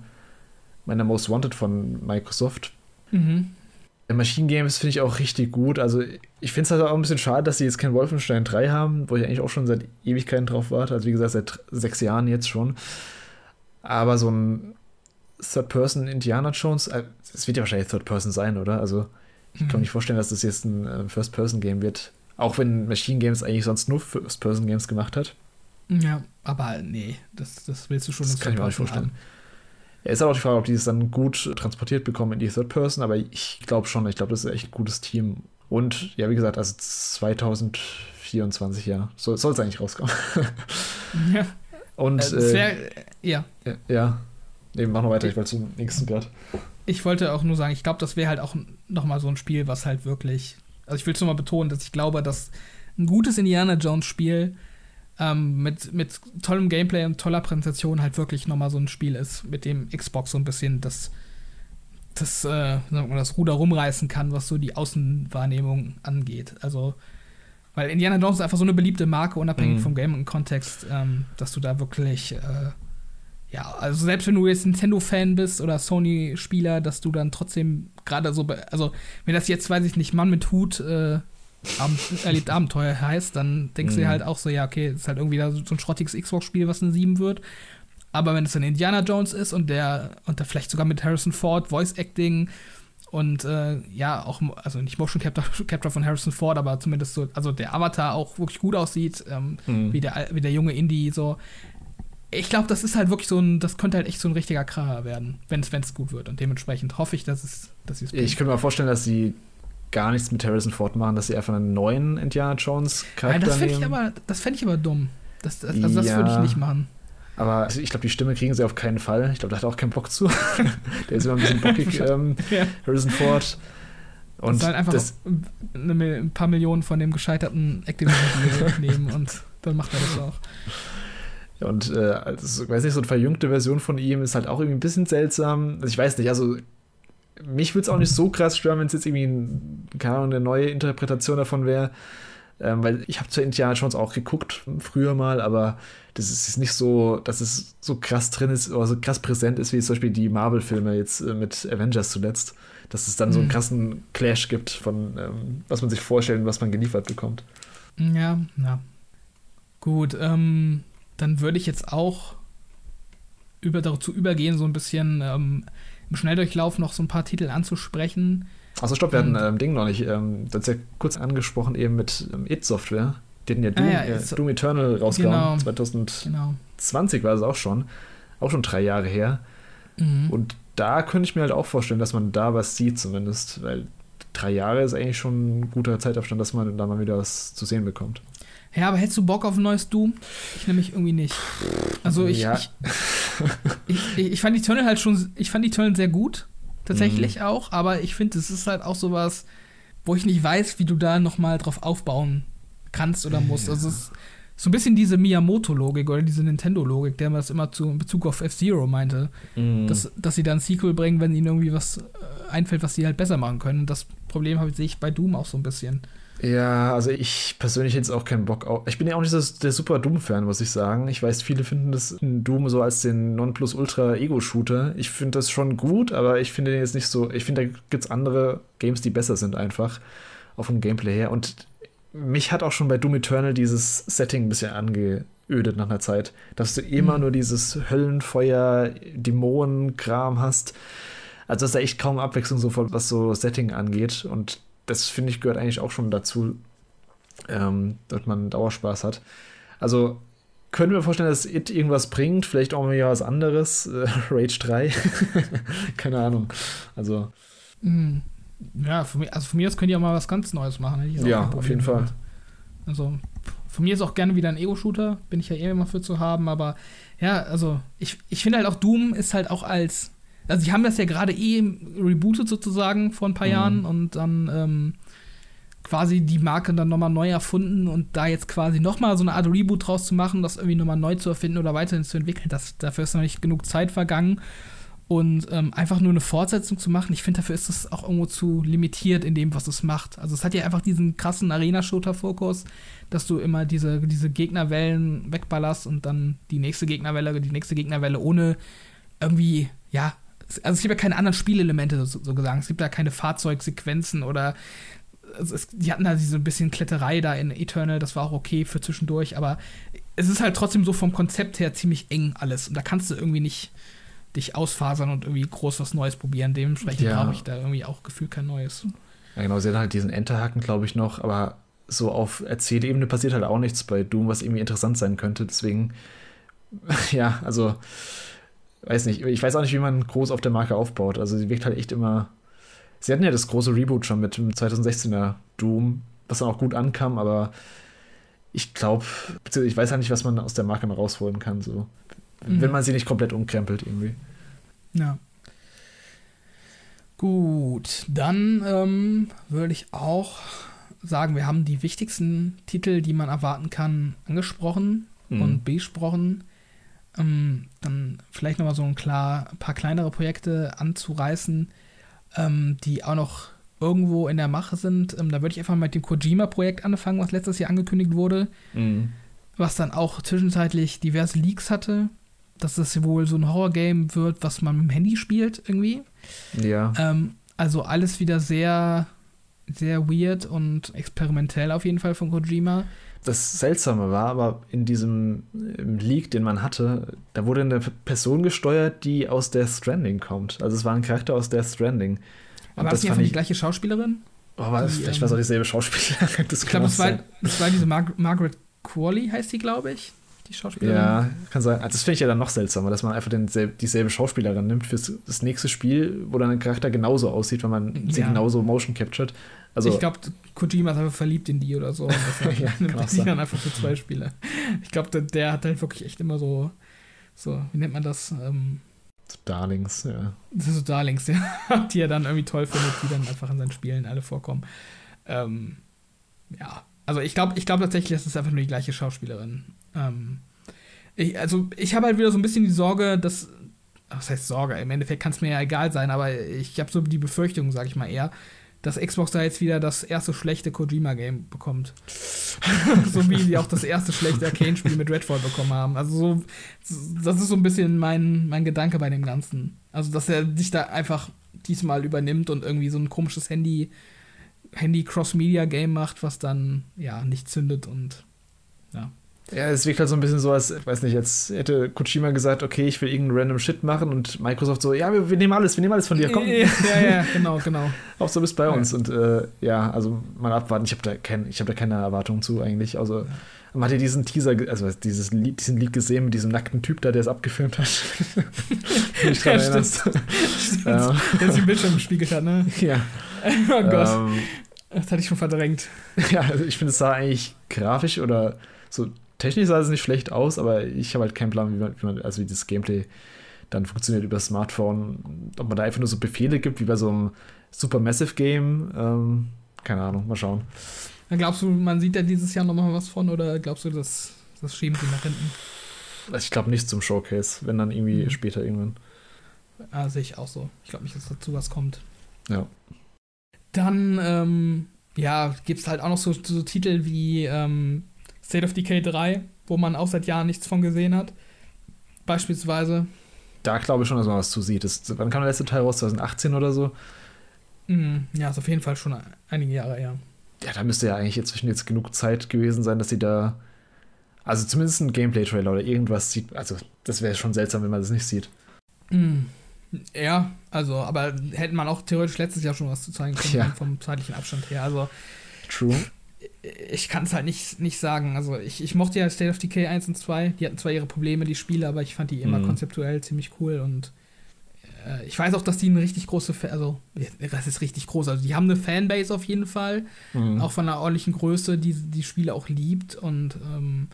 meiner Most Wanted von Microsoft. Mhm. Machine Games finde ich auch richtig gut. Also ich finde es halt auch ein bisschen schade, dass sie jetzt kein Wolfenstein 3 haben, wo ich eigentlich auch schon seit Ewigkeiten drauf warte. Also wie gesagt, seit sechs Jahren jetzt schon. Aber so ein Third-Person Indiana Jones, äh, es wird ja wahrscheinlich Third-Person sein, oder? Also ich kann mir nicht vorstellen, dass das jetzt ein äh, First-Person-Game wird. Auch wenn Machine Games eigentlich sonst nur First-Person-Games gemacht hat. Ja, aber nee, das, das willst du schon Das kann ich mir auch nicht vorstellen. Ja, ist aber auch die Frage, ob die es dann gut transportiert bekommen in die Third Person, aber ich glaube schon, ich glaube, das ist echt ein gutes Team. Und ja, wie gesagt, also 2024, ja, soll es eigentlich rauskommen. Ja, Und äh, das äh, wär, ja. ja, ja. Nee, mach noch weiter, ich wollte zum nächsten gerade. Ich wollte auch nur sagen, ich glaube, das wäre halt auch noch mal so ein Spiel, was halt wirklich. Also ich will es nur mal betonen, dass ich glaube, dass ein gutes Indiana Jones Spiel ähm, mit, mit tollem Gameplay und toller Präsentation halt wirklich noch mal so ein Spiel ist, mit dem Xbox so ein bisschen das, das, äh, das Ruder rumreißen kann, was so die Außenwahrnehmung angeht. Also, weil Indiana Jones ist einfach so eine beliebte Marke, unabhängig Mhm. vom Game und Kontext, ähm, dass du da wirklich, äh, ja, also selbst wenn du jetzt Nintendo-Fan bist oder Sony-Spieler, dass du dann trotzdem gerade so, also wenn das jetzt, weiß ich nicht, Mann mit Hut äh, Erlebt Abenteuer heißt, dann denkst du Mhm. halt auch so, ja, okay, ist halt irgendwie so ein schrottiges Xbox-Spiel, was eine 7 wird. Aber wenn es dann Indiana Jones ist und der, und da vielleicht sogar mit Harrison Ford, Voice Acting und äh, ja, auch, also nicht Motion Capture, Capture von Harrison Ford, aber zumindest so, also der Avatar auch wirklich gut aussieht, ähm, Mhm. wie, der, wie der junge Indie so. Ich glaube, das ist halt wirklich so ein, das könnte halt echt so ein richtiger Kracher werden, wenn es gut wird. Und dementsprechend hoffe ich, dass es, dass sie es Ich könnte mir vorstellen, dass sie gar nichts mit Harrison Ford machen, dass sie einfach einen neuen Indiana Jones Nein, Charakter das fände ich aber, das fänd ich aber dumm. Das, das, also das Ja. würde ich nicht machen. Aber ich glaube, die Stimme kriegen sie auf keinen Fall. Ich glaube, da hat er auch keinen Bock zu. der ist immer ein bisschen bockig, ähm, ja. Harrison Ford. Und halt einfach das, ein paar Millionen von dem gescheiterten Activision nehmen und dann macht er das auch. Und äh, also, weiß nicht, so eine verjüngte Version von ihm ist halt auch irgendwie ein bisschen seltsam. Also ich weiß nicht, also mich würde es auch nicht so krass stören, wenn es jetzt irgendwie ein, keine Ahnung, eine neue Interpretation davon wäre. Ähm, weil ich habe zwar Indiana Jones auch geguckt, früher mal, aber das ist nicht so, dass es so krass drin ist oder so krass präsent ist, wie zum Beispiel die Marvel-Filme jetzt äh, mit Avengers zuletzt. Dass es dann mhm. so einen mhm. krassen Clash gibt von, ähm, was man sich vorstellt und was man geliefert bekommt. Ja, ja. Gut, ähm, dann würde ich jetzt auch über, dazu übergehen, so ein bisschen ähm, im Schnelldurchlauf noch so ein paar Titel anzusprechen. Achso, stopp, wir hatten ähm, Ding noch nicht. Ähm, das ist ja kurz angesprochen eben mit ähm, It-Software. Die hatten ja Doom, ah, ja, äh, Doom Eternal rausgehauen. Genau, 2020 genau. war es auch schon. Auch schon drei Jahre her. Mhm. Und da könnte ich mir halt auch vorstellen, dass man da was sieht zumindest. Weil drei Jahre ist eigentlich schon ein guter Zeitabstand, dass man da mal wieder was zu sehen bekommt. Ja, aber hättest du Bock auf ein neues Doom? Ich nämlich irgendwie nicht. Also ich, ja. ich, ich, ich, ich, fand die Tunnel halt schon, ich fand die Tunnel sehr gut, tatsächlich mhm. auch, aber ich finde, es ist halt auch sowas, wo ich nicht weiß, wie du da nochmal drauf aufbauen kannst oder musst. Ja. Also es ist so ein bisschen diese Miyamoto-Logik oder diese Nintendo-Logik, der man das immer zu, in Bezug auf F-Zero meinte, mhm. dass, dass sie da ein Sequel bringen, wenn ihnen irgendwie was äh, einfällt, was sie halt besser machen können. Und das Problem habe ich bei Doom auch so ein bisschen. Ja, also ich persönlich hätte jetzt auch keinen Bock auf. Ich bin ja auch nicht so der super Doom-Fan, muss ich sagen. Ich weiß, viele finden das Doom so als den Nonplus-Ultra-Ego-Shooter. Ich finde das schon gut, aber ich finde den jetzt nicht so. Ich finde, da gibt es andere Games, die besser sind, einfach. Auf dem Gameplay her. Und mich hat auch schon bei Doom Eternal dieses Setting ein bisschen angeödet nach einer Zeit. Dass du immer mhm. nur dieses Höllenfeuer, Dämonen-Kram hast. Also, dass da echt kaum Abwechslung so was so Setting angeht. Und das finde ich gehört eigentlich auch schon dazu, ähm, dass man Dauerspaß hat. Also können wir vorstellen, dass It irgendwas bringt, vielleicht auch mal was anderes, äh, Rage 3, keine Ahnung. Also hm. ja, von mir, also von mir aus könnt ihr auch mal was ganz Neues machen. ja, auf jeden Fall. Also von mir ist auch gerne wieder ein Ego-Shooter, bin ich ja eh immer für zu haben, aber ja, also ich, ich finde halt auch Doom ist halt auch als also, sie haben das ja gerade eh rebootet sozusagen vor ein paar mhm. Jahren und dann ähm, quasi die Marke dann nochmal neu erfunden und da jetzt quasi nochmal so eine Art Reboot draus zu machen, das irgendwie nochmal neu zu erfinden oder weiterhin zu entwickeln, das, dafür ist noch nicht genug Zeit vergangen. Und ähm, einfach nur eine Fortsetzung zu machen, ich finde, dafür ist es auch irgendwo zu limitiert in dem, was es macht. Also es hat ja einfach diesen krassen Arena-Shooter-Fokus, dass du immer diese, diese Gegnerwellen wegballerst und dann die nächste Gegnerwelle, die nächste Gegnerwelle ohne irgendwie, ja, also es gibt ja keine anderen Spielelemente so, so gesagt. Es gibt da keine Fahrzeugsequenzen oder also es, die hatten da so ein bisschen Kletterei da in Eternal, das war auch okay für zwischendurch, aber es ist halt trotzdem so vom Konzept her ziemlich eng alles und da kannst du irgendwie nicht dich ausfasern und irgendwie groß was Neues probieren. Dementsprechend ja. brauche ich da irgendwie auch gefühlt kein Neues. Ja, genau, sie hat halt diesen Enterhaken, glaube ich, noch, aber so auf Erzählebene passiert halt auch nichts bei Doom, was irgendwie interessant sein könnte. Deswegen, ja, also weiß nicht, ich weiß auch nicht, wie man groß auf der Marke aufbaut. Also sie wirkt halt echt immer. Sie hatten ja das große Reboot schon mit dem 2016er Doom, was dann auch gut ankam, aber ich glaube, ich weiß ja nicht, was man aus der Marke noch rausholen kann, so. Mhm. Wenn man sie nicht komplett umkrempelt irgendwie. Ja. Gut, dann ähm, würde ich auch sagen, wir haben die wichtigsten Titel, die man erwarten kann, angesprochen mhm. und besprochen. Ähm, dann vielleicht nochmal so ein, klar, paar kleinere Projekte anzureißen, ähm, die auch noch irgendwo in der Mache sind. Ähm, da würde ich einfach mit dem Kojima-Projekt anfangen, was letztes Jahr angekündigt wurde, mhm. was dann auch zwischenzeitlich diverse Leaks hatte, dass es wohl so ein Horror-Game wird, was man mit dem Handy spielt irgendwie. Ja. Ähm, also alles wieder sehr, sehr weird und experimentell auf jeden Fall von Kojima das Seltsame war, aber in diesem Leak, den man hatte, da wurde eine Person gesteuert, die aus Death Stranding kommt. Also es war ein Charakter aus Death Stranding. Aber war das nicht einfach die gleiche Schauspielerin? Oh, war das, die, vielleicht ähm, war es auch dieselbe Schauspielerin. ich glaube, das, war, das war diese Mar Margaret Qualley, heißt die, glaube ich. Die Schauspielerin. Ja, kann sein. Also das finde ich ja dann noch seltsamer, dass man einfach den, dieselbe Schauspielerin nimmt für das nächste Spiel, wo dann ein Charakter genauso aussieht, wenn man ja. sie genauso motion captured. Also, ich glaube, Kojima ist einfach verliebt in die oder so. Und das ja, nimmt die dann einfach für zwei Spiele. Ich glaube, der, der, hat halt wirklich echt immer so, so, wie nennt man das? Ähm, so Darlings, ja. Das sind so Darlings, ja, die er dann irgendwie toll findet, die dann einfach in seinen Spielen alle vorkommen. Ähm, ja, also ich glaube ich glaub tatsächlich, das ist einfach nur die gleiche Schauspielerin. Ähm, ich, also ich habe halt wieder so ein bisschen die Sorge, dass, was heißt Sorge, im Endeffekt kann es mir ja egal sein, aber ich habe so die Befürchtung, sage ich mal eher, dass Xbox da jetzt wieder das erste schlechte Kojima-Game bekommt. so wie sie auch das erste schlechte Arcane-Spiel mit Redfall bekommen haben. Also so, das ist so ein bisschen mein, mein Gedanke bei dem Ganzen. Also, dass er sich da einfach diesmal übernimmt und irgendwie so ein komisches Handy, Handy-Cross-Media-Game macht, was dann, ja, nicht zündet und ja. Ja, es wirkt halt so ein bisschen so, als, ich weiß nicht, jetzt hätte Kojima gesagt, okay, ich will irgendeinen random Shit machen und Microsoft so, ja, wir, wir nehmen alles, wir nehmen alles von dir, komm. Ja, ja, genau, genau. Auch so bist bei uns ja. und äh, ja, also mal abwarten, ich habe da, kein, hab da keine Erwartungen zu eigentlich, also ja. man hat ja diesen Teaser, also dieses Lied, diesen Lied gesehen mit diesem nackten Typ da, der es abgefilmt hat. ich dran ja, erinnerst. Stimmt. stimmt. Ja. Der sich im Bildschirm gespiegelt hat, ne? Ja. oh Gott. Ähm, das hatte ich schon verdrängt. Ja, also ich finde, es sah eigentlich grafisch oder so technisch sah es nicht schlecht aus, aber ich habe halt keinen Plan, wie man, wie man, also wie das Gameplay dann funktioniert über Smartphone. Ob man da einfach nur so Befehle gibt, wie bei so einem Supermassive Game. Ähm, keine Ahnung, mal schauen. Glaubst du, man sieht da dieses Jahr nochmal was von oder glaubst du, das, das schieben sie nach hinten? Ich glaube nicht zum Showcase, wenn dann irgendwie mhm. später irgendwann. Ah, sehe ich auch so. Ich glaube nicht, dass dazu was kommt. Ja. Dann, ähm, ja, gibt es halt auch noch so, so Titel wie ähm, State of Decay 3, wo man auch seit Jahren nichts von gesehen hat. Beispielsweise. Da glaube ich schon, dass man was zu sieht. Das, wann kam der letzte Teil raus? 2018 oder so? Mm, ja, ist auf jeden Fall schon einige Jahre her. Ja, da müsste ja eigentlich inzwischen jetzt genug Zeit gewesen sein, dass sie da. Also zumindest ein Gameplay-Trailer oder irgendwas sieht. Also, das wäre schon seltsam, wenn man das nicht sieht. Mm, ja, also, aber hätte man auch theoretisch letztes Jahr schon was zu zeigen können, ja. vom zeitlichen Abstand her. Also. True ich kann es halt nicht, nicht sagen. Also ich, ich mochte ja State of Decay 1 und 2. Die hatten zwar ihre Probleme, die Spiele, aber ich fand die immer mhm. konzeptuell ziemlich cool und äh, ich weiß auch, dass die eine richtig große, Fa also das ist richtig groß, also die haben eine Fanbase auf jeden Fall, mhm. auch von einer ordentlichen Größe, die die Spiele auch liebt und ähm,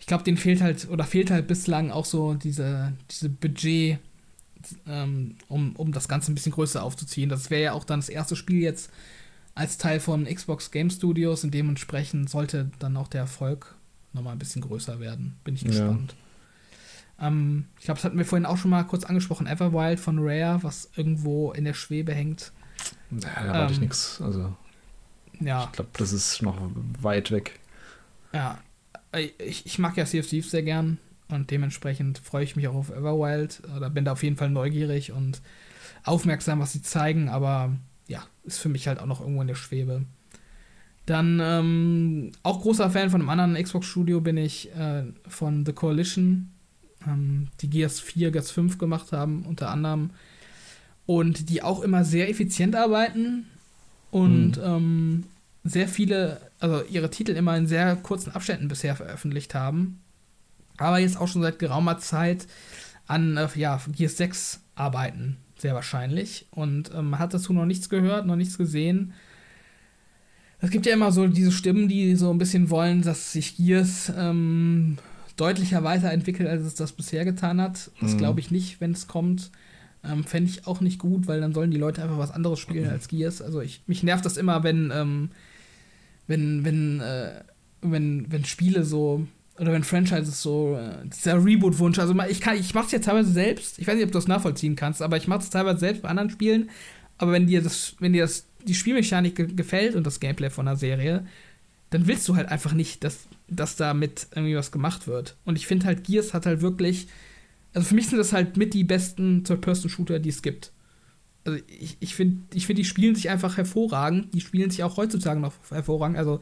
ich glaube, denen fehlt halt oder fehlt halt bislang auch so diese, diese Budget, ähm, um, um das Ganze ein bisschen größer aufzuziehen. Das wäre ja auch dann das erste Spiel jetzt als Teil von Xbox Game Studios und dementsprechend sollte dann auch der Erfolg nochmal ein bisschen größer werden. Bin ich gespannt. Ja. Ähm, ich glaube, das hatten wir vorhin auch schon mal kurz angesprochen. Everwild von Rare, was irgendwo in der Schwebe hängt. Ja, da ähm, ich nichts. Also, ja. Ich glaube, das ist noch weit weg. Ja, ich, ich mag ja Sea of Thieves sehr gern und dementsprechend freue ich mich auch auf Everwild oder bin da auf jeden Fall neugierig und aufmerksam, was sie zeigen, aber ja, ist für mich halt auch noch irgendwo in der Schwebe. Dann ähm, auch großer Fan von einem anderen Xbox-Studio bin ich äh, von The Coalition, ähm, die Gears 4, Gears 5 gemacht haben, unter anderem. Und die auch immer sehr effizient arbeiten und mhm. ähm, sehr viele, also ihre Titel immer in sehr kurzen Abständen bisher veröffentlicht haben. Aber jetzt auch schon seit geraumer Zeit an äh, ja, Gears 6 arbeiten sehr wahrscheinlich. Und ähm, hat dazu noch nichts gehört, noch nichts gesehen. Es gibt ja immer so diese Stimmen, die so ein bisschen wollen, dass sich Gears ähm, deutlicher weiterentwickelt, als es das bisher getan hat. Das mhm. glaube ich nicht, wenn es kommt. Ähm, Fände ich auch nicht gut, weil dann sollen die Leute einfach was anderes spielen mhm. als Gears. Also ich, mich nervt das immer, wenn, ähm, wenn, wenn, äh, wenn, wenn Spiele so oder wenn Franchises so, äh, dieser Reboot-Wunsch, also ich kann, ich mach's ja teilweise selbst, ich weiß nicht, ob du das nachvollziehen kannst, aber ich mach's teilweise selbst bei anderen Spielen, aber wenn dir das, wenn dir das, die Spielmechanik ge gefällt und das Gameplay von der Serie, dann willst du halt einfach nicht, dass, dass damit irgendwie was gemacht wird. Und ich finde halt, Gears hat halt wirklich, also für mich sind das halt mit die besten Third-Person-Shooter, die es gibt. Also ich, ich finde, find, die spielen sich einfach hervorragend, die spielen sich auch heutzutage noch hervorragend, also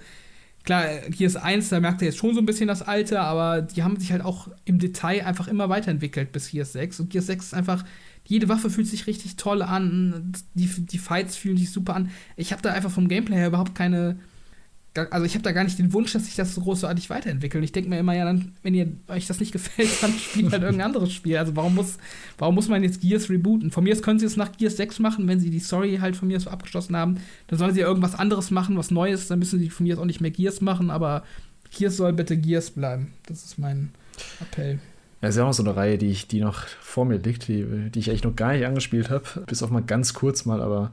Klar, Gears 1, da merkt ihr jetzt schon so ein bisschen das Alte, aber die haben sich halt auch im Detail einfach immer weiterentwickelt bis Gears 6. Und Gears 6 ist einfach, jede Waffe fühlt sich richtig toll an, die, die Fights fühlen sich super an. Ich habe da einfach vom Gameplay her überhaupt keine, also ich habe da gar nicht den Wunsch, dass sich das so großartig weiterentwickelt. Ich denke mir immer, ja, dann, wenn ihr euch das nicht gefällt, dann spielt halt irgendein anderes Spiel. Also warum muss, warum muss man jetzt Gears rebooten? Von mir aus können sie es nach Gears 6 machen, wenn sie die Story halt von mir so abgeschlossen haben. Dann sollen sie irgendwas anderes machen, was Neues. Dann müssen sie von mir aus auch nicht mehr Gears machen, aber Gears soll bitte Gears bleiben. Das ist mein Appell. Ja, ist ja auch so eine Reihe, die, ich, die noch vor mir liegt, die, die ich eigentlich noch gar nicht angespielt habe, bis auf mal ganz kurz mal, aber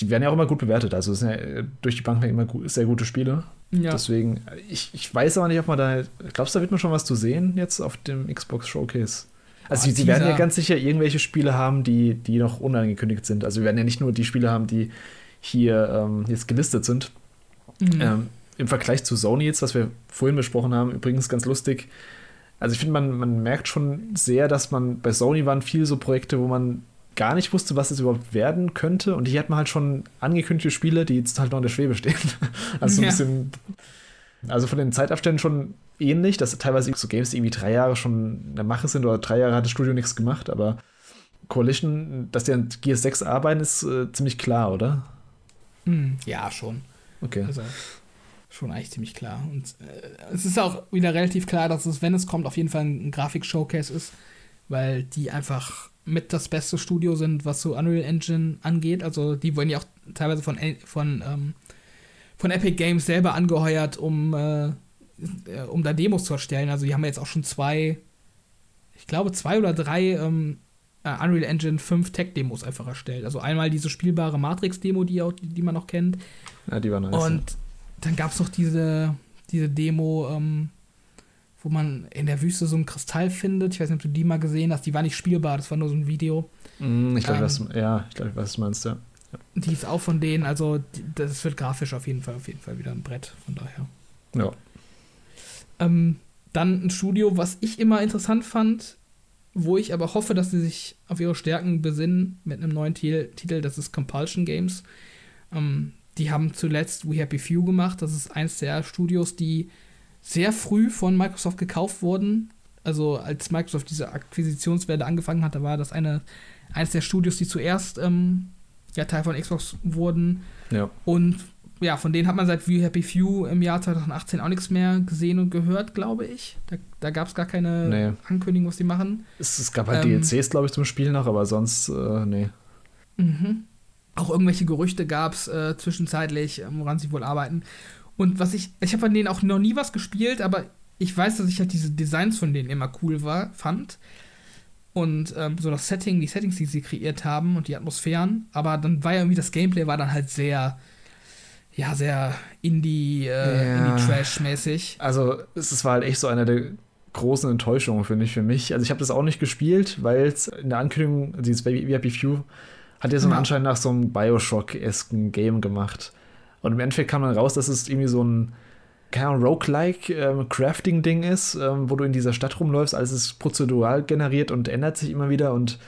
die werden ja auch immer gut bewertet. Also es sind ja durch die Bank immer gut, sehr gute Spiele. Ja. Deswegen, ich, ich weiß aber nicht, ob man da. Glaubst du, da wird man schon was zu sehen jetzt auf dem Xbox Showcase? Also, oh, sie, sie werden ja ganz sicher irgendwelche Spiele haben, die, die noch unangekündigt sind. Also, wir werden ja nicht nur die Spiele haben, die hier ähm, jetzt gelistet sind. Mhm. Ähm, Im Vergleich zu Sony jetzt, was wir vorhin besprochen haben, übrigens ganz lustig. Also, ich finde, man, man merkt schon sehr, dass man bei Sony waren viel so Projekte, wo man gar nicht wusste, was es überhaupt werden könnte. Und hier hat man halt schon angekündigte Spiele, die jetzt halt noch in der Schwebe stehen. also ja. ein bisschen. Also von den Zeitabständen schon ähnlich, dass teilweise so Games irgendwie drei Jahre schon in der Mache sind oder drei Jahre hat das Studio nichts gemacht, aber Coalition, dass die an Gears 6 arbeiten, ist äh, ziemlich klar, oder? Hm, ja, schon. Okay. Also schon eigentlich ziemlich klar. Und äh, es ist auch wieder relativ klar, dass es, wenn es kommt, auf jeden Fall ein Grafik-Showcase ist, weil die einfach mit das beste Studio sind, was so Unreal Engine angeht. Also die wurden ja auch teilweise von, von, ähm, von Epic Games selber angeheuert, um, äh, um da Demos zu erstellen. Also die haben jetzt auch schon zwei, ich glaube zwei oder drei ähm, äh, Unreal Engine 5 Tech-Demos einfach erstellt. Also einmal diese spielbare Matrix-Demo, die, die man noch kennt. Ja, die war nice. Und dann gab es noch diese, diese Demo, ähm, wo man in der Wüste so einen Kristall findet. Ich weiß nicht, ob du die mal gesehen hast. Die war nicht spielbar, das war nur so ein Video. Mm, ich glaube, ähm, was, ja, ich glaube, was du meinst, ja. ja. Die ist auch von denen, also das wird grafisch auf jeden Fall, auf jeden Fall wieder ein Brett, von daher. Ja. Ähm, dann ein Studio, was ich immer interessant fand, wo ich aber hoffe, dass sie sich auf ihre Stärken besinnen mit einem neuen Titel, das ist Compulsion Games. Ähm, die haben zuletzt We Happy Few gemacht. Das ist eins der Studios, die sehr früh von Microsoft gekauft wurden. Also als Microsoft diese Akquisitionswelle angefangen hat, da war das eine, eines der Studios, die zuerst ähm, ja, Teil von Xbox wurden. Ja. Und ja, von denen hat man seit We Happy Few im Jahr 2018 auch nichts mehr gesehen und gehört, glaube ich. Da, da gab es gar keine nee. Ankündigung, was die machen. Es, es gab halt ähm, DLCs, glaube ich, zum Spiel noch, aber sonst, äh, nee. Mhm. Auch irgendwelche Gerüchte gab es äh, zwischenzeitlich, woran sie wohl arbeiten. Und was ich, ich habe von denen auch noch nie was gespielt, aber ich weiß, dass ich halt diese Designs von denen immer cool war, fand. Und ähm, so das Setting, die Settings, die sie kreiert haben und die Atmosphären. Aber dann war ja irgendwie das Gameplay war dann halt sehr, ja, sehr Indie, äh, ja. Indie-Trash-mäßig. Also es war halt echt so einer der großen Enttäuschungen, finde ich, für mich. Also ich habe das auch nicht gespielt, weil es in der Ankündigung, dieses Baby Happy Few, hat ja so einen ja. Anschein nach so einem Bioshock-esken Game gemacht. Und im Endeffekt kam dann raus, dass es irgendwie so ein keine Roguelike ähm, Crafting-Ding ist, ähm, wo du in dieser Stadt rumläufst, alles ist prozedural generiert und ändert sich immer wieder und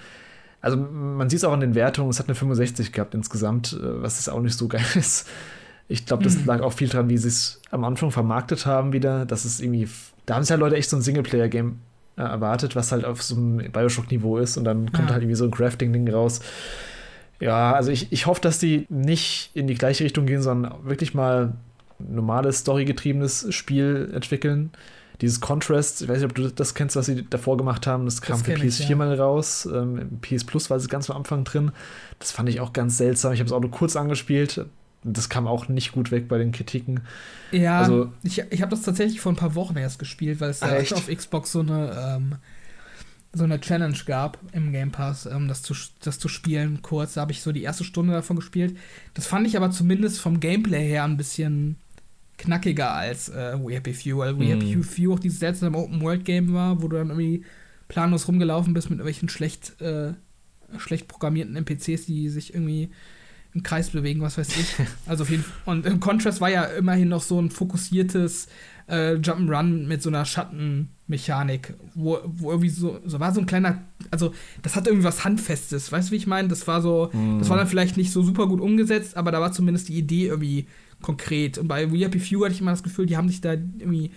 also man sieht es auch an den Wertungen, es hat eine 65 gehabt insgesamt, äh, was ist auch nicht so geil ist. Ich glaube, das mhm. lag auch viel dran, wie sie es am Anfang vermarktet haben wieder, dass es irgendwie, da haben sich ja Leute echt so ein Singleplayer-Game äh, erwartet, was halt auf so einem Bioshock-Niveau ist und dann kommt ja. halt irgendwie so ein Crafting-Ding raus. Ja, also ich, ich hoffe, dass die nicht in die gleiche Richtung gehen, sondern wirklich mal normales, storygetriebenes Spiel entwickeln. Dieses Contrast, ich weiß nicht, ob du das kennst, was sie davor gemacht haben, das kam das für PS4 ich, ja. mal raus. Ähm, PS Plus war es ganz am Anfang drin. Das fand ich auch ganz seltsam. Ich habe es auch nur kurz angespielt. Das kam auch nicht gut weg bei den Kritiken. Ja, also, ich, ich habe das tatsächlich vor ein paar Wochen erst gespielt, weil es ja auf Xbox so eine ähm, so eine Challenge gab im Game Pass, ähm, das, zu, das zu spielen kurz. Da habe ich so die erste Stunde davon gespielt. Das fand ich aber zumindest vom Gameplay her ein bisschen knackiger als äh, We Happy Few, weil We mm. Happy Few auch dieses seltsame Open-World-Game war, wo du dann irgendwie planlos rumgelaufen bist mit irgendwelchen schlecht, äh, schlecht programmierten NPCs, die sich irgendwie im Kreis bewegen, was weiß ich. Also auf jeden Fall. Und im Contrast war ja immerhin noch so ein fokussiertes äh, Jump'n'Run mit so einer Schattenmechanik, wo, wo irgendwie so, so war so ein kleiner, also das hatte irgendwie was Handfestes, weißt du, wie ich meine? Das war so, mm. das war dann vielleicht nicht so super gut umgesetzt, aber da war zumindest die Idee irgendwie konkret. Und bei We Happy Few hatte ich immer das Gefühl, die haben sich da irgendwie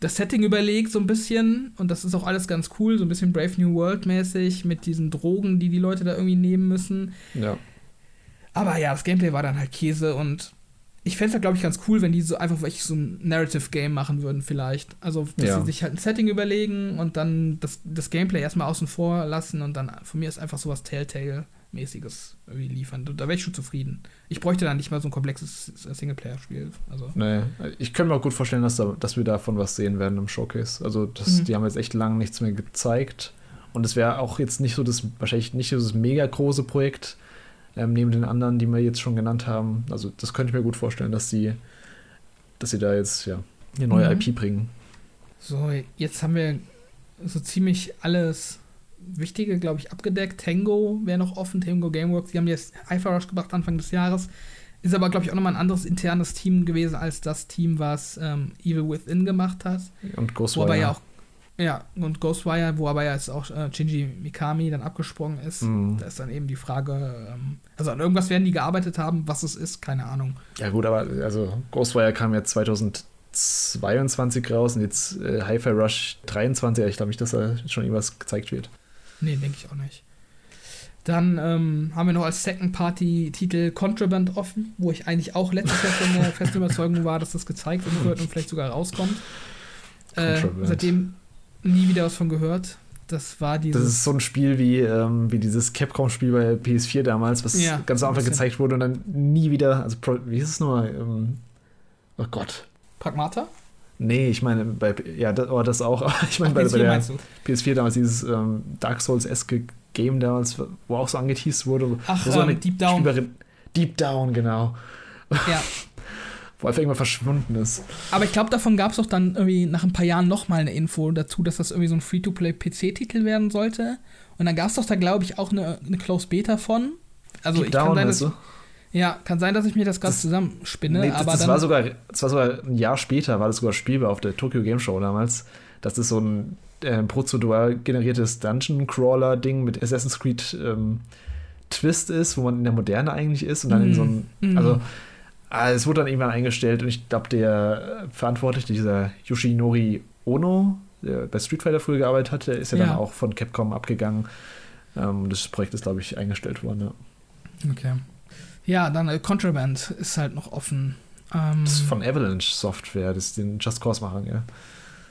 das Setting überlegt so ein bisschen und das ist auch alles ganz cool, so ein bisschen Brave New World mäßig mit diesen Drogen, die die Leute da irgendwie nehmen müssen. Ja. Aber ja, das Gameplay war dann halt Käse und ich fände es halt, glaube ich, ganz cool, wenn die so einfach wirklich so ein Narrative-Game machen würden, vielleicht. Also, dass ja. sie sich halt ein Setting überlegen und dann das, das Gameplay erstmal außen vor lassen und dann von mir ist einfach sowas Telltale mäßiges irgendwie liefern. Da wäre ich schon zufrieden. Ich bräuchte dann nicht mal so ein komplexes Singleplayer-Spiel. Also. Nee, ich könnte mir auch gut vorstellen, dass, da, dass wir davon was sehen werden im Showcase. Also das, mhm. die haben jetzt echt lange nichts mehr gezeigt. Und es wäre auch jetzt nicht so das, wahrscheinlich nicht so das mega große Projekt, ähm, neben den anderen, die wir jetzt schon genannt haben. Also das könnte ich mir gut vorstellen, dass sie, dass sie da jetzt ja eine neue mhm. IP bringen. So, jetzt haben wir so ziemlich alles Wichtige, glaube ich, abgedeckt. Tango wäre noch offen, Tango Gameworks. Die haben jetzt Hyper Rush gebracht Anfang des Jahres. Ist aber, glaube ich, auch nochmal ein anderes internes Team gewesen als das Team, was ähm, Evil Within gemacht hat. Und Ghostwire. ja auch ja, und Ghostwire, wo aber ja jetzt auch äh, Shinji Mikami dann abgesprungen ist. Mhm. Da ist dann eben die Frage, ähm, also an irgendwas werden die gearbeitet haben, was es ist, keine Ahnung. Ja, gut, aber also Ghostwire kam ja 2022 raus und jetzt äh, Hi-Fi Rush 23. Ich glaube nicht, dass da schon irgendwas gezeigt wird. Nee, denke ich auch nicht. Dann ähm, haben wir noch als Second Party Titel Contraband offen, wo ich eigentlich auch letztes Jahr schon der festen Überzeugung war, dass das gezeigt wird und vielleicht sogar rauskommt. Äh, seitdem nie wieder was von gehört. Das war dieses. Das ist so ein Spiel wie, ähm, wie dieses Capcom-Spiel bei PS4 damals, was ja, ganz am Anfang gezeigt wurde und dann nie wieder. Also, wie ist es nochmal? Ähm, oh Gott. Pragmata? Nee, ich meine, bei, ja, das, oh, das auch. ich meine, bei, bei, der PS4 damals dieses ähm, Dark Souls-eske Game damals, wo auch so angeteased wurde. Ach, so ähm, Deep Down. Spielerin, Deep Down, genau. Ja. wo einfach irgendwann verschwunden ist. Aber ich glaube, davon gab es auch dann irgendwie nach ein paar Jahren nochmal eine Info dazu, dass das irgendwie so ein Free-to-Play-PC-Titel werden sollte. Und dann gab es doch da, glaube ich, auch eine, eine Close Beta von. Also Deep ich Down, kann sein, dass, du? Ja, kann sein, dass ich mir das ganz zusammenspinne. Nee, das, aber das war sogar, das war sogar ein Jahr später, war das sogar spielbar auf der Tokyo Game Show damals. Das ist so ein äh, prozedural generiertes Dungeon Crawler Ding mit Assassin's Creed ähm, Twist ist, wo man in der Moderne eigentlich ist und dann mm. in so einem, mm. also Ah, es wurde dann irgendwann eingestellt und ich glaube, der Verantwortliche, dieser Yoshinori Ono, der bei Street Fighter früher gearbeitet hatte, ist ja, ja. dann auch von Capcom abgegangen. Ähm, das Projekt ist, glaube ich, eingestellt worden. Ja. Okay. Ja, dann äh, Contraband ist halt noch offen. Ähm, das ist von Avalanche Software, das ist den Just Cause machen, ja.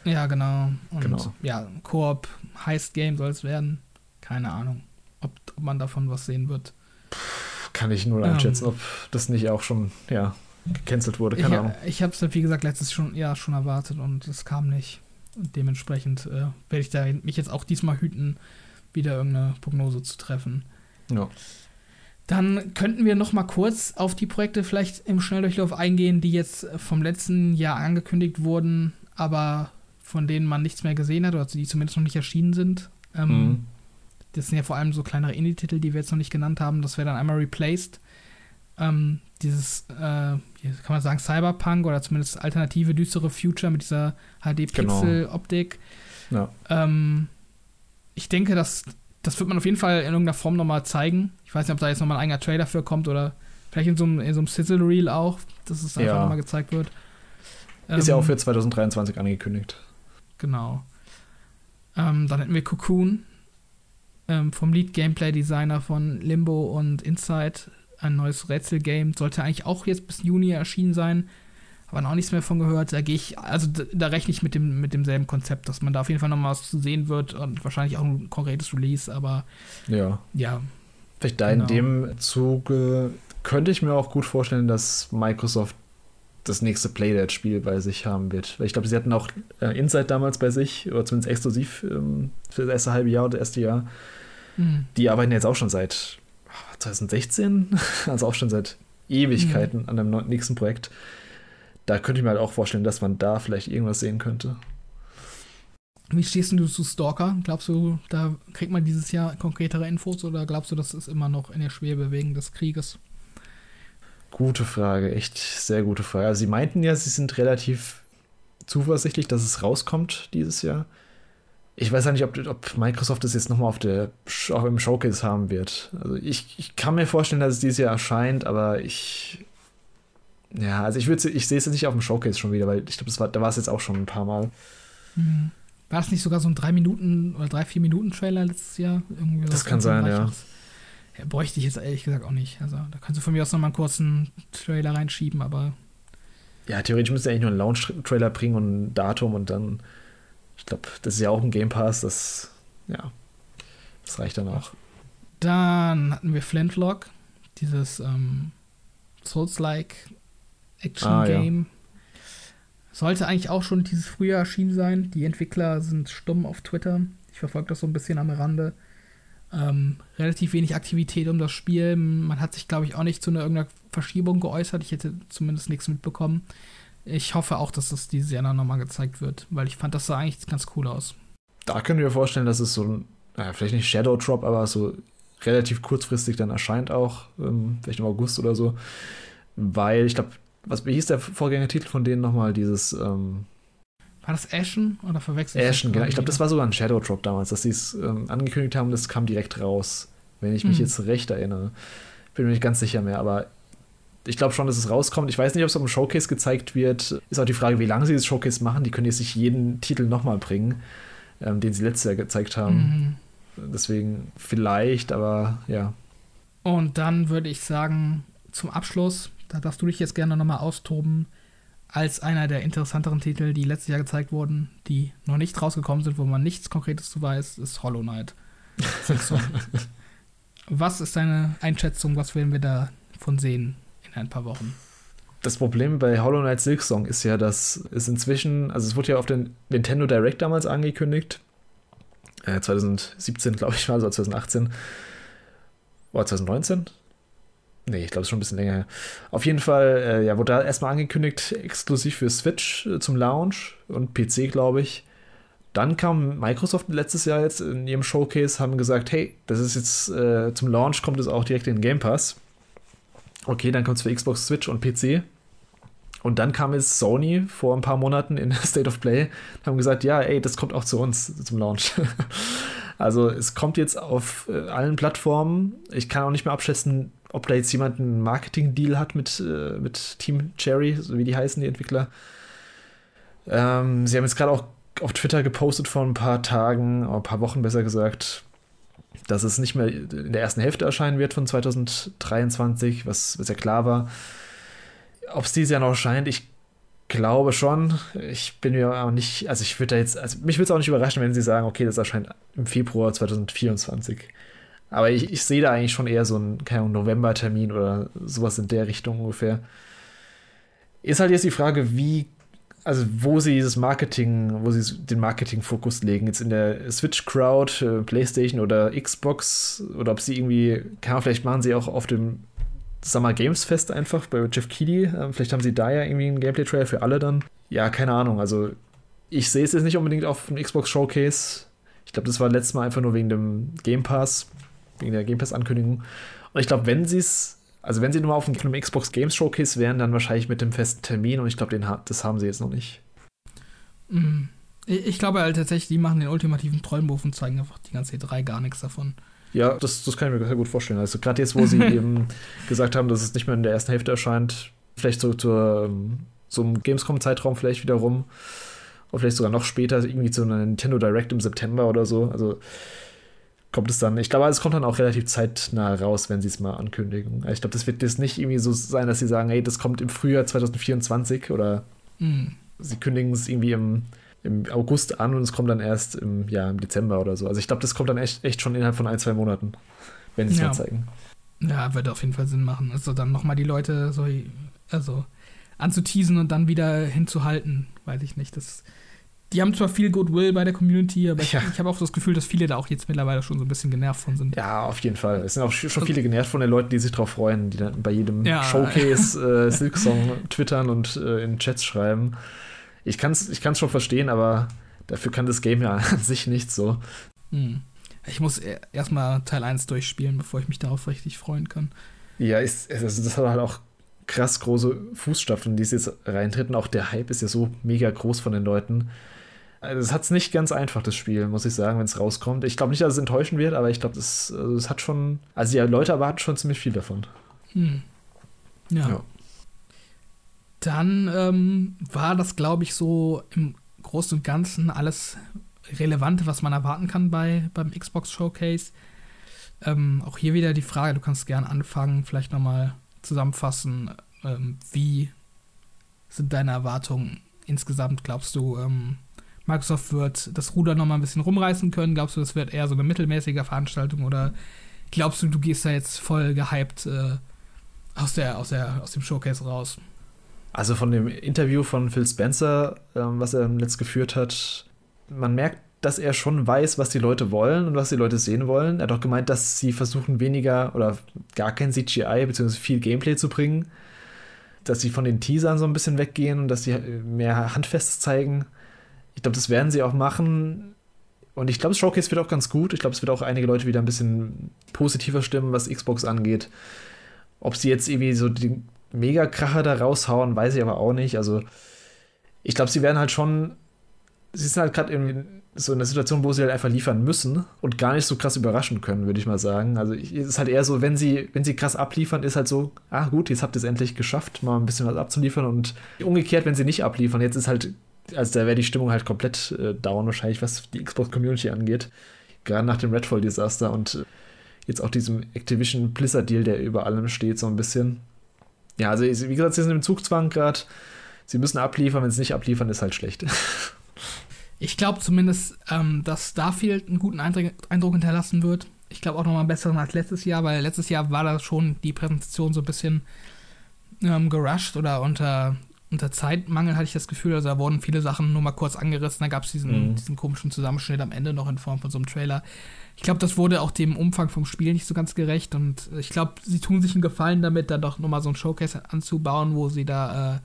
Ja, genau. Und genau. ja, Koop, Heist Game soll es werden. Keine Ahnung, ob, ob man davon was sehen wird. Puh kann ich nur einschätzen, ähm, ob das nicht auch schon, ja, gecancelt wurde. Keine ich, Ahnung. Ich habe es, wie gesagt, letztes schon, Jahr schon erwartet und es kam nicht. Und dementsprechend äh, werde ich da mich jetzt auch diesmal hüten, wieder irgendeine Prognose zu treffen. Ja. Dann könnten wir noch mal kurz auf die Projekte vielleicht im Schnelldurchlauf eingehen, die jetzt vom letzten Jahr angekündigt wurden, aber von denen man nichts mehr gesehen hat, oder die zumindest noch nicht erschienen sind. Ähm, mhm. Das sind ja vor allem so kleinere Indie-Titel, die wir jetzt noch nicht genannt haben. Das wäre dann einmal Replaced. Ähm, dieses, äh, kann man sagen, Cyberpunk oder zumindest alternative, düstere Future mit dieser HD-Pixel-Optik. Genau. Ja. Ähm, ich denke, das, das wird man auf jeden Fall in irgendeiner Form nochmal zeigen. Ich weiß nicht, ob da jetzt nochmal ein eigener Trailer für kommt oder vielleicht in so einem, in so einem Sizzle-Reel auch, dass es einfach ja. nochmal gezeigt wird. Ist ähm, ja auch für 2023 angekündigt. Genau. Ähm, dann hätten wir Cocoon, ähm, vom Lead-Gameplay-Designer von Limbo und Inside. Ein neues Rätsel-Game. Sollte eigentlich auch jetzt bis Juni erschienen sein. Aber noch nichts mehr von gehört. Da gehe ich, also da, da rechne ich mit, dem, mit demselben Konzept, dass man da auf jeden Fall noch mal was zu sehen wird und wahrscheinlich auch ein konkretes Release, aber ja. Ja. Vielleicht da genau. in dem Zuge könnte ich mir auch gut vorstellen, dass Microsoft das nächste Playdead-Spiel bei sich haben wird. Weil ich glaube, sie hatten auch äh, Inside damals bei sich, oder zumindest exklusiv ähm, für das erste halbe Jahr oder das erste Jahr. Mhm. Die arbeiten jetzt auch schon seit 2016, also auch schon seit Ewigkeiten mhm. an dem nächsten Projekt. Da könnte ich mir halt auch vorstellen, dass man da vielleicht irgendwas sehen könnte. Wie stehst du zu Stalker? Glaubst du, da kriegt man dieses Jahr konkretere Infos oder glaubst du, das ist immer noch in der Schwebe wegen des Krieges? Gute Frage, echt sehr gute Frage. Also sie meinten ja, sie sind relativ zuversichtlich, dass es rauskommt dieses Jahr. Ich weiß ja nicht, ob, ob Microsoft das jetzt nochmal auf der auch im Showcase haben wird. Also ich, ich kann mir vorstellen, dass es dieses Jahr erscheint, aber ich. Ja, also ich, ich sehe es jetzt nicht auf dem Showcase schon wieder, weil ich glaube, war, da war es jetzt auch schon ein paar Mal. Mhm. War es nicht sogar so ein 3 Minuten oder 3, 4 Minuten Trailer letztes Jahr? Irgendwie das kann sein, ja. Ja. Bräuchte ich jetzt ehrlich gesagt auch nicht. Also da kannst du von mir aus nochmal einen kurzen Trailer reinschieben, aber. Ja, theoretisch müsste eigentlich nur einen Launch-Trailer bringen und ein Datum und dann ich glaube, das ist ja auch ein Game Pass, das, ja, das reicht dann auch. Dann hatten wir Flintlock, dieses ähm, Souls-like Action-Game. Ah, ja. Sollte eigentlich auch schon dieses Frühjahr erschienen sein. Die Entwickler sind stumm auf Twitter. Ich verfolge das so ein bisschen am Rande. Ähm, relativ wenig Aktivität um das Spiel. Man hat sich, glaube ich, auch nicht zu einer irgendeiner Verschiebung geäußert. Ich hätte zumindest nichts mitbekommen. Ich hoffe auch, dass das dieses Jahr nochmal gezeigt wird, weil ich fand, das sah eigentlich ganz cool aus. Da können wir vorstellen, dass es so ein, naja, vielleicht nicht Shadow Drop, aber so relativ kurzfristig dann erscheint auch, ähm, vielleicht im August oder so. Weil ich glaube, was hieß der Vorgängertitel von denen nochmal? Dieses. Ähm, war das Ashen oder verwechselt? Ashen, genau. Ich glaube, das war sogar ein Shadow Drop damals, dass sie es ähm, angekündigt haben, das kam direkt raus. Wenn ich mich hm. jetzt recht erinnere. Bin mir nicht ganz sicher mehr, aber ich glaube schon, dass es rauskommt. Ich weiß nicht, ob es auf dem Showcase gezeigt wird. Ist auch die Frage, wie lange sie das Showcase machen. Die können jetzt nicht jeden Titel nochmal bringen, ähm, den sie letztes Jahr gezeigt haben. Mhm. Deswegen vielleicht, aber ja. Und dann würde ich sagen, zum Abschluss, da darfst du dich jetzt gerne nochmal austoben, als einer der interessanteren Titel, die letztes Jahr gezeigt wurden, die noch nicht rausgekommen sind, wo man nichts Konkretes zu weiß, ist Hollow Knight. was ist deine Einschätzung? Was werden wir davon sehen in ein paar Wochen? Das Problem bei Hollow Knight Silksong ist ja, dass es inzwischen, also es wurde ja auf den Nintendo Direct damals angekündigt, äh, 2017 glaube ich war, also 2018 oder 2019, Nee, ich glaube, es ist schon ein bisschen länger. Auf jeden Fall, äh, ja, wurde da erstmal angekündigt, exklusiv für Switch äh, zum Launch und PC, glaube ich. Dann kam Microsoft letztes Jahr jetzt in ihrem Showcase, haben gesagt, hey, das ist jetzt äh, zum Launch, kommt es auch direkt in Game Pass. Okay, dann kommt es für Xbox, Switch und PC. Und dann kam jetzt Sony vor ein paar Monaten in State of Play, haben gesagt, ja, ey, das kommt auch zu uns zum Launch. also es kommt jetzt auf äh, allen Plattformen. Ich kann auch nicht mehr abschätzen, ob da jetzt jemand einen Marketing-Deal hat mit, äh, mit Team Cherry, so wie die heißen, die Entwickler. Ähm, sie haben jetzt gerade auch auf Twitter gepostet vor ein paar Tagen, ein paar Wochen besser gesagt, dass es nicht mehr in der ersten Hälfte erscheinen wird von 2023, was, was ja klar war. Ob es dieses Jahr noch erscheint, ich glaube schon. Ich bin mir auch nicht, also ich würde da jetzt, also mich würde es auch nicht überraschen, wenn sie sagen, okay, das erscheint im Februar 2024. Aber ich, ich sehe da eigentlich schon eher so einen, November-Termin oder sowas in der Richtung ungefähr. Ist halt jetzt die Frage, wie, also wo sie dieses Marketing, wo sie den Marketing-Fokus legen. Jetzt in der Switch-Crowd, äh, PlayStation oder Xbox oder ob sie irgendwie, kann man vielleicht machen sie auch auf dem Summer Games Fest einfach bei Jeff Keighley. Äh, vielleicht haben sie da ja irgendwie einen Gameplay-Trailer für alle dann. Ja, keine Ahnung. Also ich sehe es jetzt nicht unbedingt auf dem Xbox Showcase. Ich glaube, das war letztes Mal einfach nur wegen dem Game Pass wegen der Game Pass-Ankündigung. Und ich glaube, wenn sie es, also wenn sie nur auf einem Xbox Games Showcase wären, dann wahrscheinlich mit dem festen Termin und ich glaube, das haben sie jetzt noch nicht. Mhm. Ich glaube halt tatsächlich, die machen den ultimativen Trollenwurf und zeigen einfach die ganze E3 gar nichts davon. Ja, das, das kann ich mir sehr gut vorstellen. Also gerade jetzt, wo sie eben gesagt haben, dass es nicht mehr in der ersten Hälfte erscheint, vielleicht so zur so einem Gamescom-Zeitraum vielleicht wieder rum. Oder vielleicht sogar noch später, irgendwie zu einer Nintendo Direct im September oder so. Also kommt es dann, ich glaube, es kommt dann auch relativ zeitnah raus, wenn sie es mal ankündigen. Ich glaube, das wird jetzt nicht irgendwie so sein, dass sie sagen, hey, das kommt im Frühjahr 2024 oder mhm. sie kündigen es irgendwie im, im August an und es kommt dann erst im, ja, im Dezember oder so. Also ich glaube, das kommt dann echt, echt schon innerhalb von ein, zwei Monaten, wenn sie es ja. mal zeigen. Ja, würde auf jeden Fall Sinn machen. Also dann nochmal die Leute so, also anzuteasen und dann wieder hinzuhalten, weiß ich nicht. Das die haben zwar viel Goodwill bei der Community, aber ja. ich, ich habe auch das Gefühl, dass viele da auch jetzt mittlerweile schon so ein bisschen genervt von sind. Ja, auf jeden Fall. Es sind auch schon viele genervt von den Leuten, die sich darauf freuen, die dann bei jedem ja. Showcase äh, Silksong twittern und äh, in Chats schreiben. Ich kann es ich kann's schon verstehen, aber dafür kann das Game ja an sich nicht so. Hm. Ich muss e-, erstmal Teil 1 durchspielen, bevor ich mich darauf richtig freuen kann. Ja, ist, also das hat halt auch krass große Fußstapfen, die es jetzt reintreten. Auch der Hype ist ja so mega groß von den Leuten. Also es hat es nicht ganz einfach, das Spiel, muss ich sagen, wenn es rauskommt. Ich glaube nicht, dass es enttäuschen wird, aber ich glaube, es, also es hat schon. Also die Leute erwarten schon ziemlich viel davon. Hm. Ja. ja. Dann ähm, war das, glaube ich, so im Großen und Ganzen alles Relevante, was man erwarten kann bei, beim Xbox Showcase. Ähm, auch hier wieder die Frage, du kannst gerne anfangen, vielleicht nochmal zusammenfassen, ähm, wie sind deine Erwartungen insgesamt? Glaubst du, ähm, Microsoft wird das Ruder noch mal ein bisschen rumreißen können? Glaubst du, das wird eher so eine mittelmäßige Veranstaltung oder glaubst du, du gehst da jetzt voll gehypt äh, aus, der, aus, der, aus dem Showcase raus? Also von dem Interview von Phil Spencer, ähm, was er letzt geführt hat, man merkt, dass er schon weiß, was die Leute wollen und was die Leute sehen wollen. Er hat auch gemeint, dass sie versuchen, weniger oder gar kein CGI bzw. viel Gameplay zu bringen. Dass sie von den Teasern so ein bisschen weggehen und dass sie mehr Handfestes zeigen. Ich glaube, das werden sie auch machen. Und ich glaube, das Showcase wird auch ganz gut. Ich glaube, es wird auch einige Leute wieder ein bisschen positiver stimmen, was Xbox angeht. Ob sie jetzt irgendwie so die Mega-Kracher da raushauen, weiß ich aber auch nicht. Also, ich glaube, sie werden halt schon. Sie sind halt gerade in so in einer Situation, wo sie halt einfach liefern müssen und gar nicht so krass überraschen können, würde ich mal sagen. Also es ist halt eher so, wenn sie, wenn sie krass abliefern, ist halt so, ah gut, jetzt habt ihr es endlich geschafft, mal ein bisschen was abzuliefern und umgekehrt, wenn sie nicht abliefern, jetzt ist halt, also da wäre die Stimmung halt komplett äh, down wahrscheinlich, was die Xbox-Community angeht. Gerade nach dem Redfall-Desaster und äh, jetzt auch diesem Activision Blizzard-Deal, der über allem steht, so ein bisschen. Ja, also wie gesagt, sie sind im Zugzwang gerade. Sie müssen abliefern, wenn sie nicht abliefern, ist halt schlecht. Ich glaube zumindest, ähm, dass Starfield einen guten Eindruck, hinterlassen wird. Ich glaube auch nochmal besseren als letztes Jahr, weil letztes Jahr war da schon die Präsentation so ein bisschen ähm, gerusht oder unter, unter Zeitmangel, hatte ich das Gefühl. Also da wurden viele Sachen nur mal kurz angerissen. Da gab es diesen, mhm. diesen komischen Zusammenschnitt am Ende noch in Form von so einem Trailer. Ich glaube, das wurde auch dem Umfang vom Spiel nicht so ganz gerecht und ich glaube, sie tun sich einen Gefallen damit, da doch nochmal so ein Showcase anzubauen, wo sie da äh,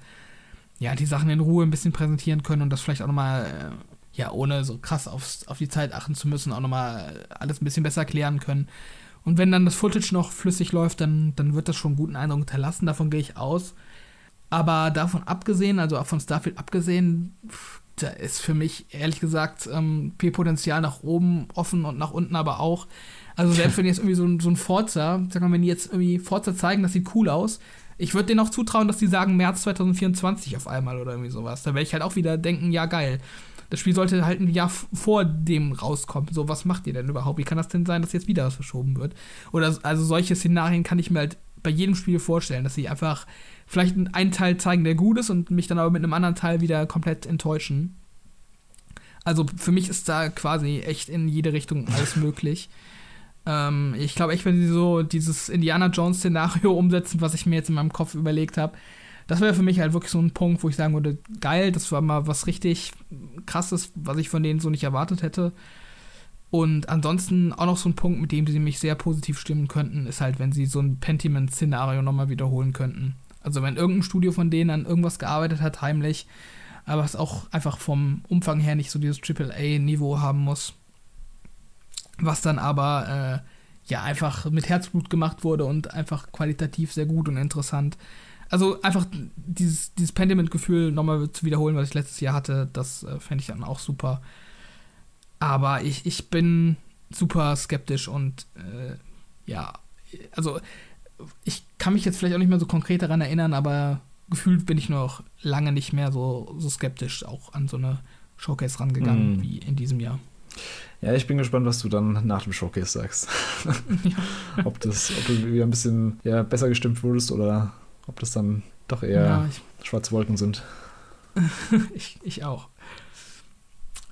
ja die Sachen in Ruhe ein bisschen präsentieren können und das vielleicht auch nochmal äh, ja, ohne so krass aufs, auf die Zeit achten zu müssen, auch nochmal alles ein bisschen besser klären können. Und wenn dann das Footage noch flüssig läuft, dann, dann wird das schon einen guten Eindruck hinterlassen, davon gehe ich aus. Aber davon abgesehen, also auch von Starfield abgesehen, da ist für mich ehrlich gesagt ähm, viel Potenzial nach oben offen und nach unten aber auch. Also selbst wenn jetzt irgendwie so ein, so ein Forza, sag mal, wenn die jetzt irgendwie Forza zeigen, das sieht cool aus, ich würde denen auch zutrauen, dass die sagen März 2024 auf einmal oder irgendwie sowas. Da werde ich halt auch wieder denken, ja geil das Spiel sollte halt ein Jahr vor dem rauskommen. So, was macht ihr denn überhaupt? Wie kann das denn sein, dass jetzt wieder was verschoben wird? Oder also solche Szenarien kann ich mir halt bei jedem Spiel vorstellen, dass sie einfach vielleicht einen Teil zeigen, der gut ist und mich dann aber mit einem anderen Teil wieder komplett enttäuschen. Also für mich ist da quasi echt in jede Richtung alles möglich. ähm, ich glaube echt, wenn sie so dieses Indiana Jones-Szenario umsetzen, was ich mir jetzt in meinem Kopf überlegt habe, das wäre für mich halt wirklich so ein Punkt, wo ich sagen würde, geil, das war mal was richtig krasses, was ich von denen so nicht erwartet hätte. Und ansonsten auch noch so ein Punkt, mit dem sie mich sehr positiv stimmen könnten, ist halt, wenn sie so ein Pentiment-Szenario nochmal wiederholen könnten. Also wenn irgendein Studio von denen an irgendwas gearbeitet hat, heimlich, aber es auch einfach vom Umfang her nicht so dieses AAA-Niveau haben muss. Was dann aber äh, ja einfach mit Herzblut gemacht wurde und einfach qualitativ sehr gut und interessant also einfach dieses, dieses Pendiment-Gefühl nochmal zu wiederholen, was ich letztes Jahr hatte, das äh, fände ich dann auch super. Aber ich, ich bin super skeptisch und äh, ja, also ich kann mich jetzt vielleicht auch nicht mehr so konkret daran erinnern, aber gefühlt bin ich noch lange nicht mehr so, so skeptisch auch an so eine Showcase rangegangen mm. wie in diesem Jahr. Ja, ich bin gespannt, was du dann nach dem Showcase sagst. ja. ob, das, ob du wieder ein bisschen ja, besser gestimmt wurdest oder ob das dann doch eher ja, ich, schwarze Wolken sind. ich, ich auch.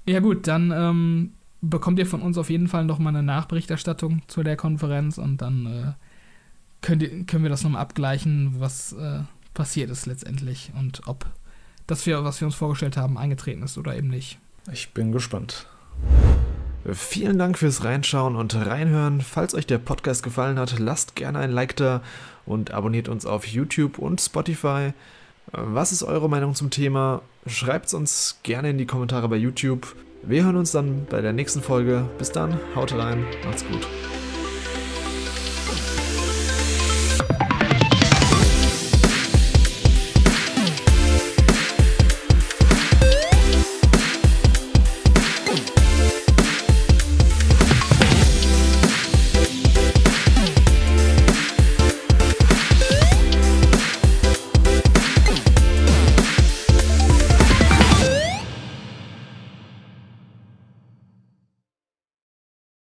Ja, gut, dann ähm, bekommt ihr von uns auf jeden Fall noch mal eine Nachberichterstattung zu der Konferenz und dann äh, könnt ihr, können wir das nochmal abgleichen, was äh, passiert ist letztendlich und ob das, wir, was wir uns vorgestellt haben, eingetreten ist oder eben nicht. Ich bin gespannt. Vielen Dank fürs Reinschauen und Reinhören. Falls euch der Podcast gefallen hat, lasst gerne ein Like da und abonniert uns auf YouTube und Spotify. Was ist eure Meinung zum Thema? Schreibt es uns gerne in die Kommentare bei YouTube. Wir hören uns dann bei der nächsten Folge. Bis dann, haut rein, macht's gut.